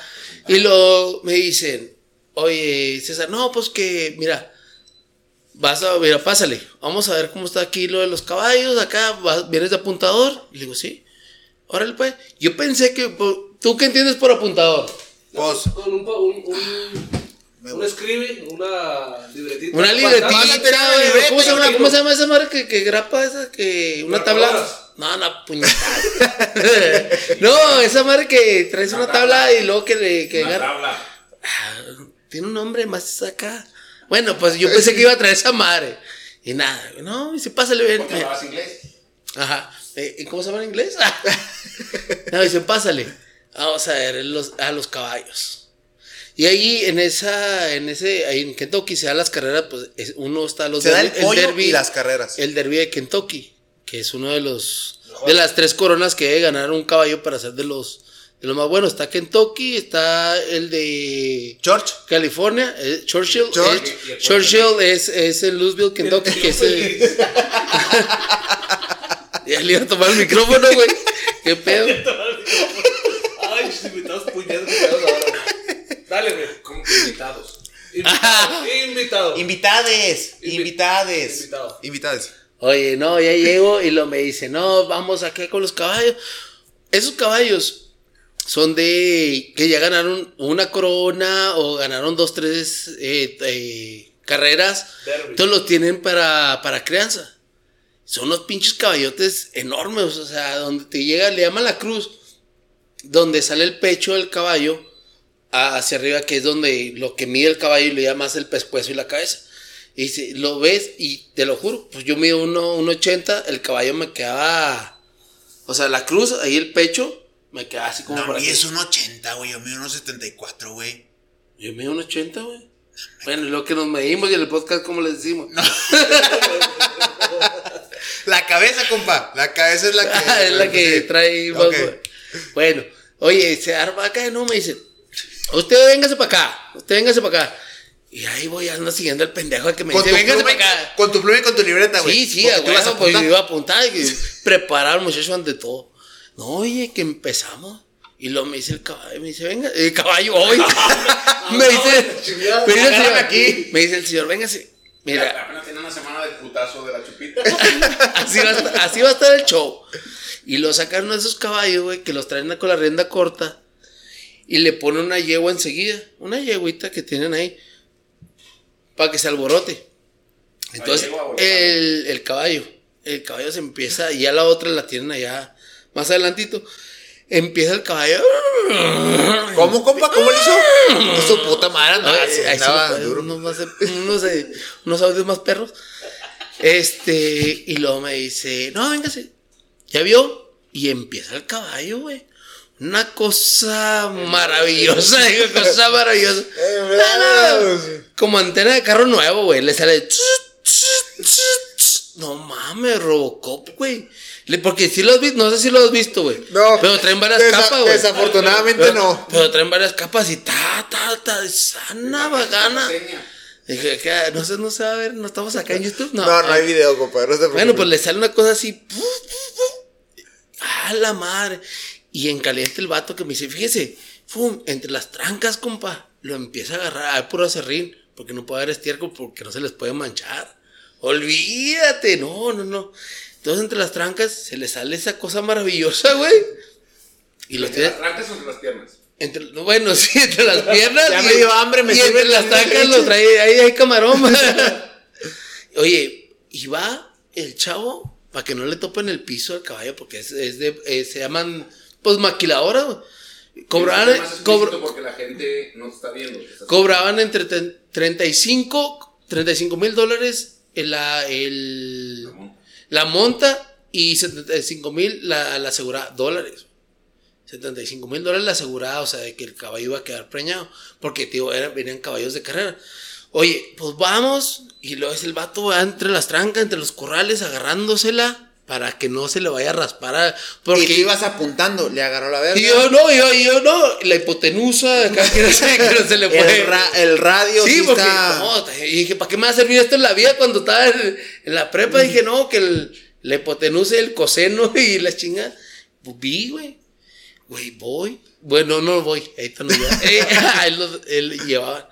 Y luego me dicen, oye, César, no, pues que, mira, vas a, mira, pásale, vamos a ver cómo está aquí lo de los caballos, acá vas- vienes de apuntador. Y le digo, sí, órale pues. Yo pensé que, pues, ¿tú qué entiendes por apuntador? Pues, Con un, un, un, un scribby, una libretita. Una libretita, libreta, ¿Cómo se llama? güey. ¿Cómo se llama esa madre que, que grapa esa? Que una tabla. No, no, puñetada. no, esa madre que traes una tabla y luego que le que Una tabla. Ah, Tiene un nombre más acá. Bueno, pues yo pensé que iba a traer esa madre. Y nada, no, y bien. ¿Por qué hablas inglés? Ajá. Eh, ¿y ¿Cómo se llama en inglés? no, dicen, pásale. Vamos a ver los, a los caballos. Y ahí en esa, en ese, ahí en Kentucky se dan las carreras, pues es- uno está los se da el pollo y las carreras. el derby de Kentucky, que es uno de los de las tres coronas que debe ganar un caballo para ser de los de los más buenos. Está Kentucky, está el de George. California, eh, Churchill. George. eh, Churchill es, es en Louisville, Kentucky, que es el- Ya le iba a tomar el micrófono, güey. ¿Qué pedo? Ay, estás puñando, me ahora. Dale, güey. ¿Cómo que invitados? Invitado. Invitado. Invitades. Invi- Invitades. Invitado. Invitades. Oye, no, ya llego y lo me dice, no, vamos acá con los caballos. Esos caballos son de que ya ganaron una corona o ganaron dos, tres eh, eh, carreras. Derby. Entonces los tienen para, para crianza. Son unos pinches caballotes enormes, o sea, donde te llega, le llaman la cruz, donde sale el pecho del caballo hacia arriba, que es donde lo que mide el caballo y le llamas el pescuezo y la cabeza. Y si lo ves, y te lo juro, pues yo mido uno- 1.80, el caballo me quedaba, o sea, la cruz, ahí el pecho, me quedaba así como No, por y aquí. es un 80, güey. Yo mido unos 74, güey. Yo mido 1.80, güey. Bueno, lo que nos medimos y en el podcast, ¿cómo les decimos? La cabeza, compa. La cabeza es la que. Ah, es la que trae. Bueno, oye, se arma acá, no me dice, usted véngase para acá, usted véngase para acá. Y ahí voy, ando siguiendo al pendejo que me dice, véngase para acá. con tu pluma y con tu libreta, güey. Sí, sí, a pues yo apuntar. iba a apuntar y preparar al muchacho ante todo. No, oye, que empezamos. Y luego me dice el caballo, me dice, venga, el caballo hoy. me dice, me dice el señor, aquí. me dice el señor, véngase. Mira, Apenas tiene una semana de putazo de la chupita. así va, a estar, así va a estar el show. Y lo sacaron a esos caballos, güey, que los traen con la rienda corta. Y le ponen una yegua enseguida. Una yeguita que tienen ahí. Para que se alborote. Entonces, el el, caballo. El caballo se empieza. Y ya la otra la tienen allá más adelantito. Empieza el caballo. ¿Cómo, compa? ¿Cómo le hizo? Su puta madre, andaba, Ay, pues, duro. Unos, más, unos, eh, unos audios más perros. Este, y luego me dice, no, véngase. ¿Ya vio? Y empieza el caballo, güey. Una cosa maravillosa, digo, cosa maravillosa. No, Como antena de carro nuevo, güey. Le sale. No mames, Robocop, güey. Le- Porque si lo has visto, no sé si lo has visto, güey. No. Pero traen varias Desa- capas, güey. Desafortunadamente Pero, no. pero traen varias capas y ta, ta, ta, sana, bagana. Dije, ¿qué? No sé, no se va a ver, no estamos acá en YouTube. No, No, no hay video, compadre. No Bueno, pues le sale una cosa así. ¡A la madre! Y en caliente el vato que me dice, fíjese, fum, entre las trancas, compa, lo empieza a agarrar, hay puro acerrín, porque no puede haber estiércol porque no se les puede manchar. Olvídate, no, no, no. Entonces entre las trancas se le sale esa cosa maravillosa, güey. Y lo ¿Entre tiene. las trancas o entre las piernas? Entre, no, bueno, sí, entre las piernas. Ya y- me dio hambre, me y entre las leche. lo trae, ahí hay camarón. Oye, y va el chavo para que no le topen el piso al caballo, porque es, es de, eh, se llaman, pues maquiladoras. Cobraban, cobr- porque la gente no te está viendo. cobraban entre tre- 35 mil dólares el, la, el, la monta y 75 mil la, la asegurada, dólares. 75 mil dólares la asegurada, o sea, de que el caballo iba a quedar preñado. Porque, tío, eran, venían caballos de carrera. Oye, pues vamos. Y luego es el vato va entre las trancas, entre los corrales, agarrándosela para que no se le vaya a raspar. a- porque Y tú ibas apuntando, le agarró la verga. y yo no, yo, yo no. La hipotenusa, acá que no se, que no se le puede. el, ra- el radio sí, Sí, porque está... no, y dije, ¿para qué me va a servir esto en la vida cuando estaba en, en la prepa? Dije, no, que el, la hipotenusa, el coseno y la chinga. Pues vi, güey. Güey, voy. Bueno, no voy. Ahí está no lleva. Eh, él, lo- él llevaba.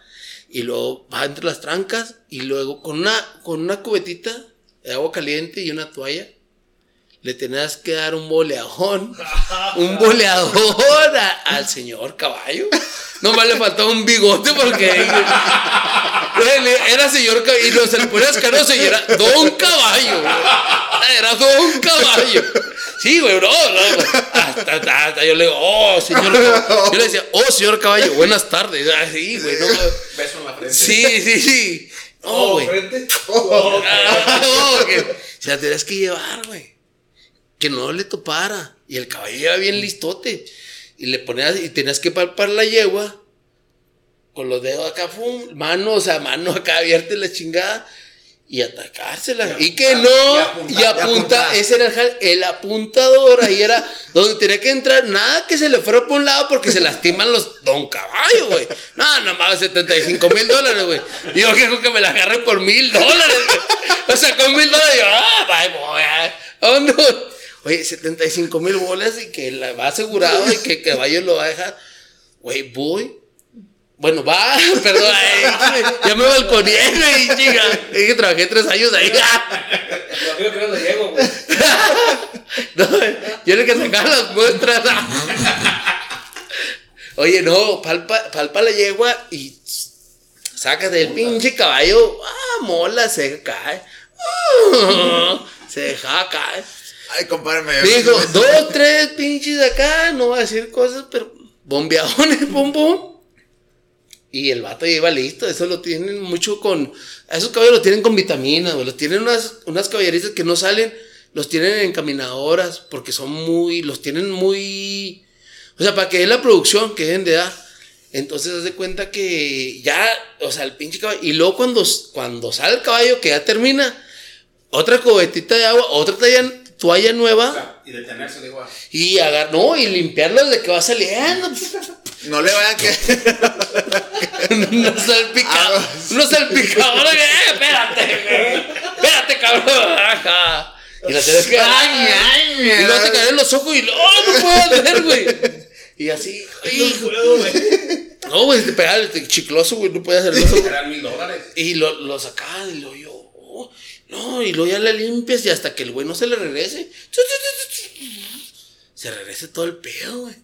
Y luego va entre las trancas y luego con una, con una cubetita de agua caliente y una toalla. Le tenías que dar un boleadón. un boleador a- al señor caballo. No más le faltaba un bigote porque era señor caballo y no se le ponía escaroso y era don caballo. güey. Era don caballo. Sí, güey, no, no. Hasta, hasta- hasta yo le digo, oh, señor caballo. Yo le decía, oh, señor caballo, buenas tardes. Así, güey, no. Beso en la frente. Sí, sí, sí. No, Oh, güey. frente. Ah, no, que se la tenías que llevar, güey. Que no le topara. Y el caballo iba bien listote. Y le ponías, y tenías que palpar la yegua. Con los dedos acá, pum, mano, o sea, mano acá abierta la chingada. Y atacársela. Y, que no. Y apunta. y. Ese era el, el apuntador. Ahí era donde tenía que entrar. Nada que se le fuera por un lado porque se lastiman los don caballo, güey. No, nada más 75 mil dólares, güey. Yo quiero que me la agarre por mil dólares. O sea, con mil dólares yo, ah, voy. ah, ¿a dónde? Oye, 75 mil bolas y que la va asegurado y que el caballo lo va a dejar. Güey, voy. Bueno, va, perdón, ya me balconeé, güey, chica. Es que trabajé tres años ahí. Lo que no le llego, güey. No, yo le que sacar las muestras. Oye, no, palpa, palpa la yegua y sácate el pinche caballo. Ah, mola, se cae. Ah, se deja caer. Ay, compadre, Dijo, dos, tres pinches acá, no voy a decir cosas, pero bombeadones, pum, pum. Y el vato iba listo, eso lo tienen mucho con... Esos caballos lo tienen con vitaminas. Los tienen unas, unas caballerizas que no salen, los tienen en caminadoras, porque son muy... Los tienen muy... O sea, para que den la producción que deben de dar. Entonces, haz de cuenta que ya, o sea, el pinche caballo... Y luego cuando, cuando sale el caballo, que ya termina, otra cubetita de agua, otra toalla, toalla nueva. O sea, y detenerse, digo, ah, Y agar no, y limpiarlo desde que va saliendo. No le vayan que. No salpicado. Ah, No salpicado. Eh, espérate. Espérate, cabrón. Y la tenés que. Ay, ay, Y luego te caen los ojos y no, no puedo ver, güey. Y así, hijo. No, güey, te pegaba el chicloso, güey, no podía hacer eso. Eran mil dólares. Y lo, lo sacaban y lo yo, oh, no, y luego ya le limpias y hasta que el güey no se le regrese. Se regrese todo el pedo, güey.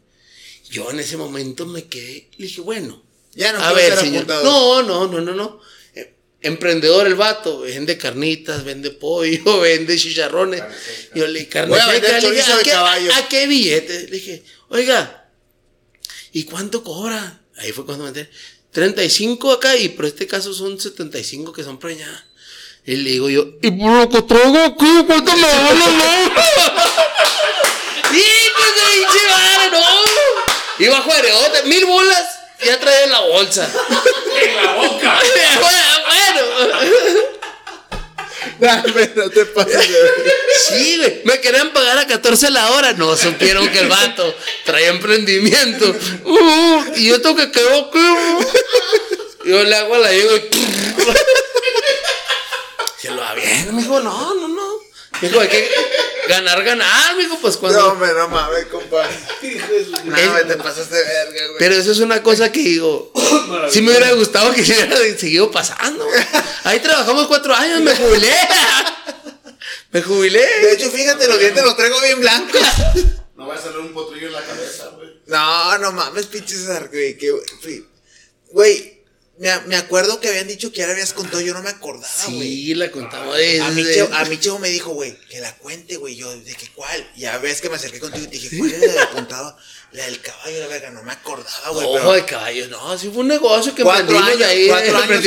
Yo en ese momento me quedé, le dije, bueno, Ya no a ver, ser señor. No, no, no, no, no. Eh, Emprendedor el vato, vende carnitas, vende pollo, vende chicharrones. Yo le dije, a carne vender seca", le dije, chorizo ¿a de qué, caballo. a qué billete? Le dije, oiga, ¿y cuánto cobra? Ahí fue cuando me enteré. 35 acá y por este caso son 75 que son preñadas. Y le digo yo, ¿y por lo que traigo aquí cuánto me vale, no? ¡Hijo de pinche madre, no! Iba a jugar mil bolas, ya traía en la bolsa. En la boca. bueno, Dame, no te pases de ver. sí, güey. Me querían pagar a 14 la hora. No supieron que el vato traía emprendimiento. Uh, y yo tengo que quedar aquí. uh. Yo le hago a la llego y. Se lo va bien. Me dijo, no, no, no. Me dijo, hay que ganar, ganar. Me dijo, pues cuando. No, hombre, no mames, compa. No, me te pasaste verga, güey. Pero eso es una cosa que digo. Sí me hubiera gustado que se hubiera seguido pasando. Ahí trabajamos cuatro años, me jubilé. Me jubilé. De hecho, fíjate, los dientes los traigo bien blancos. No va a salir un potrillo en la cabeza, güey. No, no mames, pinche César, güey. que- fui- Güey, me, me acuerdo que habían dicho que ya la habías contado, yo no me acordaba, güey. Sí, la contamos A mí, de. Cheo, a mí Cheo me dijo, güey, que la cuente, güey. Yo, ¿de qué cuál? Y ya ves que me acerqué contigo y te dije, ¿cuál era la del apuntado? La del caballo, la verga, no me acordaba, güey. Ojo pero- de caballo, no, sí fue un negocio que Cuatro años, ahí. cuatro eh, años,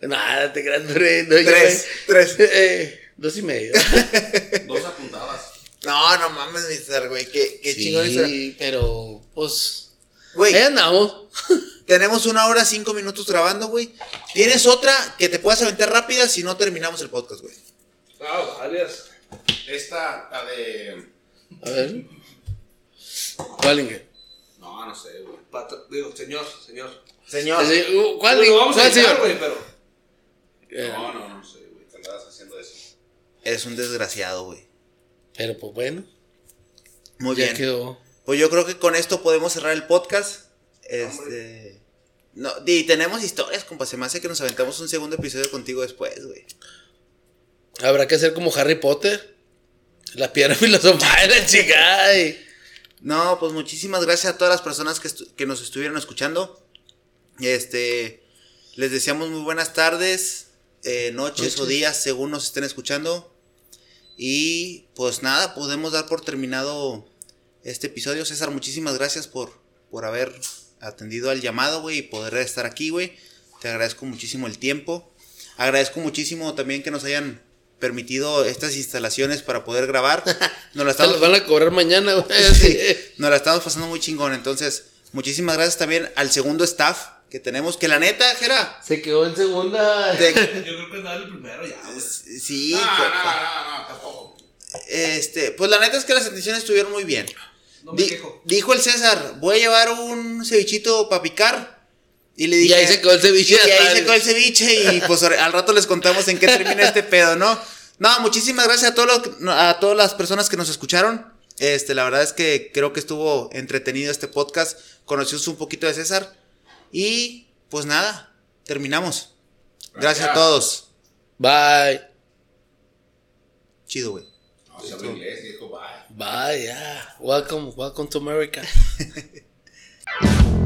de-. Nada, te creas, tres, no, yo Tres, tres. eh, dos y medio. Dos apuntadas. No, no mames, mi César, güey. Qué, qué chingón eso. sí, pero, pues, Güey, ahí andamos. tenemos una hora, cinco minutos grabando, güey. ¿Tienes otra que te puedas aventar rápida si no terminamos el podcast, güey? Ah, varias. Esta, la de. A ver. ¿Cuál, Inge? No, no sé, güey. Digo, señor, señor. Señor. Ese, uh, ¿Cuál, Inge? vamos a ¿Cuál, editar, güey, pero. Eh, No, no, no sé, güey. Te andabas haciendo eso. Es un desgraciado, güey. Pero, pues, bueno, Muy ya bien. quedó. Pues yo creo que con esto podemos cerrar el podcast. Este. No, y tenemos historias, compa. Se me hace que nos aventamos un segundo episodio contigo después, güey. Habrá que hacer como Harry Potter. La piedra filosofal la chica. y- No, pues muchísimas gracias a todas las personas que, que nos estuvieron escuchando. Este. Les deseamos muy buenas tardes, eh, noches, o días, según nos estén escuchando. Y pues nada, podemos dar por terminado este episodio. César, muchísimas gracias por, por haber atendido al llamado, güey, y poder estar aquí, güey. Te agradezco muchísimo el tiempo. Agradezco muchísimo también que nos hayan permitido estas instalaciones para poder grabar. Nos la estamos, van a cobrar mañana, güey. Sí, nos la estamos pasando muy chingón. Entonces, muchísimas gracias también al segundo staff que tenemos. Que la neta, Jera. Se quedó en segunda. de- Yo creo que es dar el primero ya, güey. sí, No, que- no, no, no, tampoco. este, pues la neta es que las atenciones estuvieron muy bien. No me Di- quejo. dijo el César, voy a llevar un cevichito para picar. Y le Y dije. ahí se quedó el ceviche. Y ahí se quedó el ceviche y pues al rato les contamos en qué termina este pedo, ¿no? No, muchísimas gracias a, todos los- a todas las personas que nos escucharon. Este, la verdad es que creo que estuvo entretenido este podcast. Conocimos un poquito de César. Y pues nada, terminamos. Gracias a Gracias. todos. Bye. Chido, güey. No, se habla inglés, dijo, bye. Bye, yeah. Welcome, welcome to America.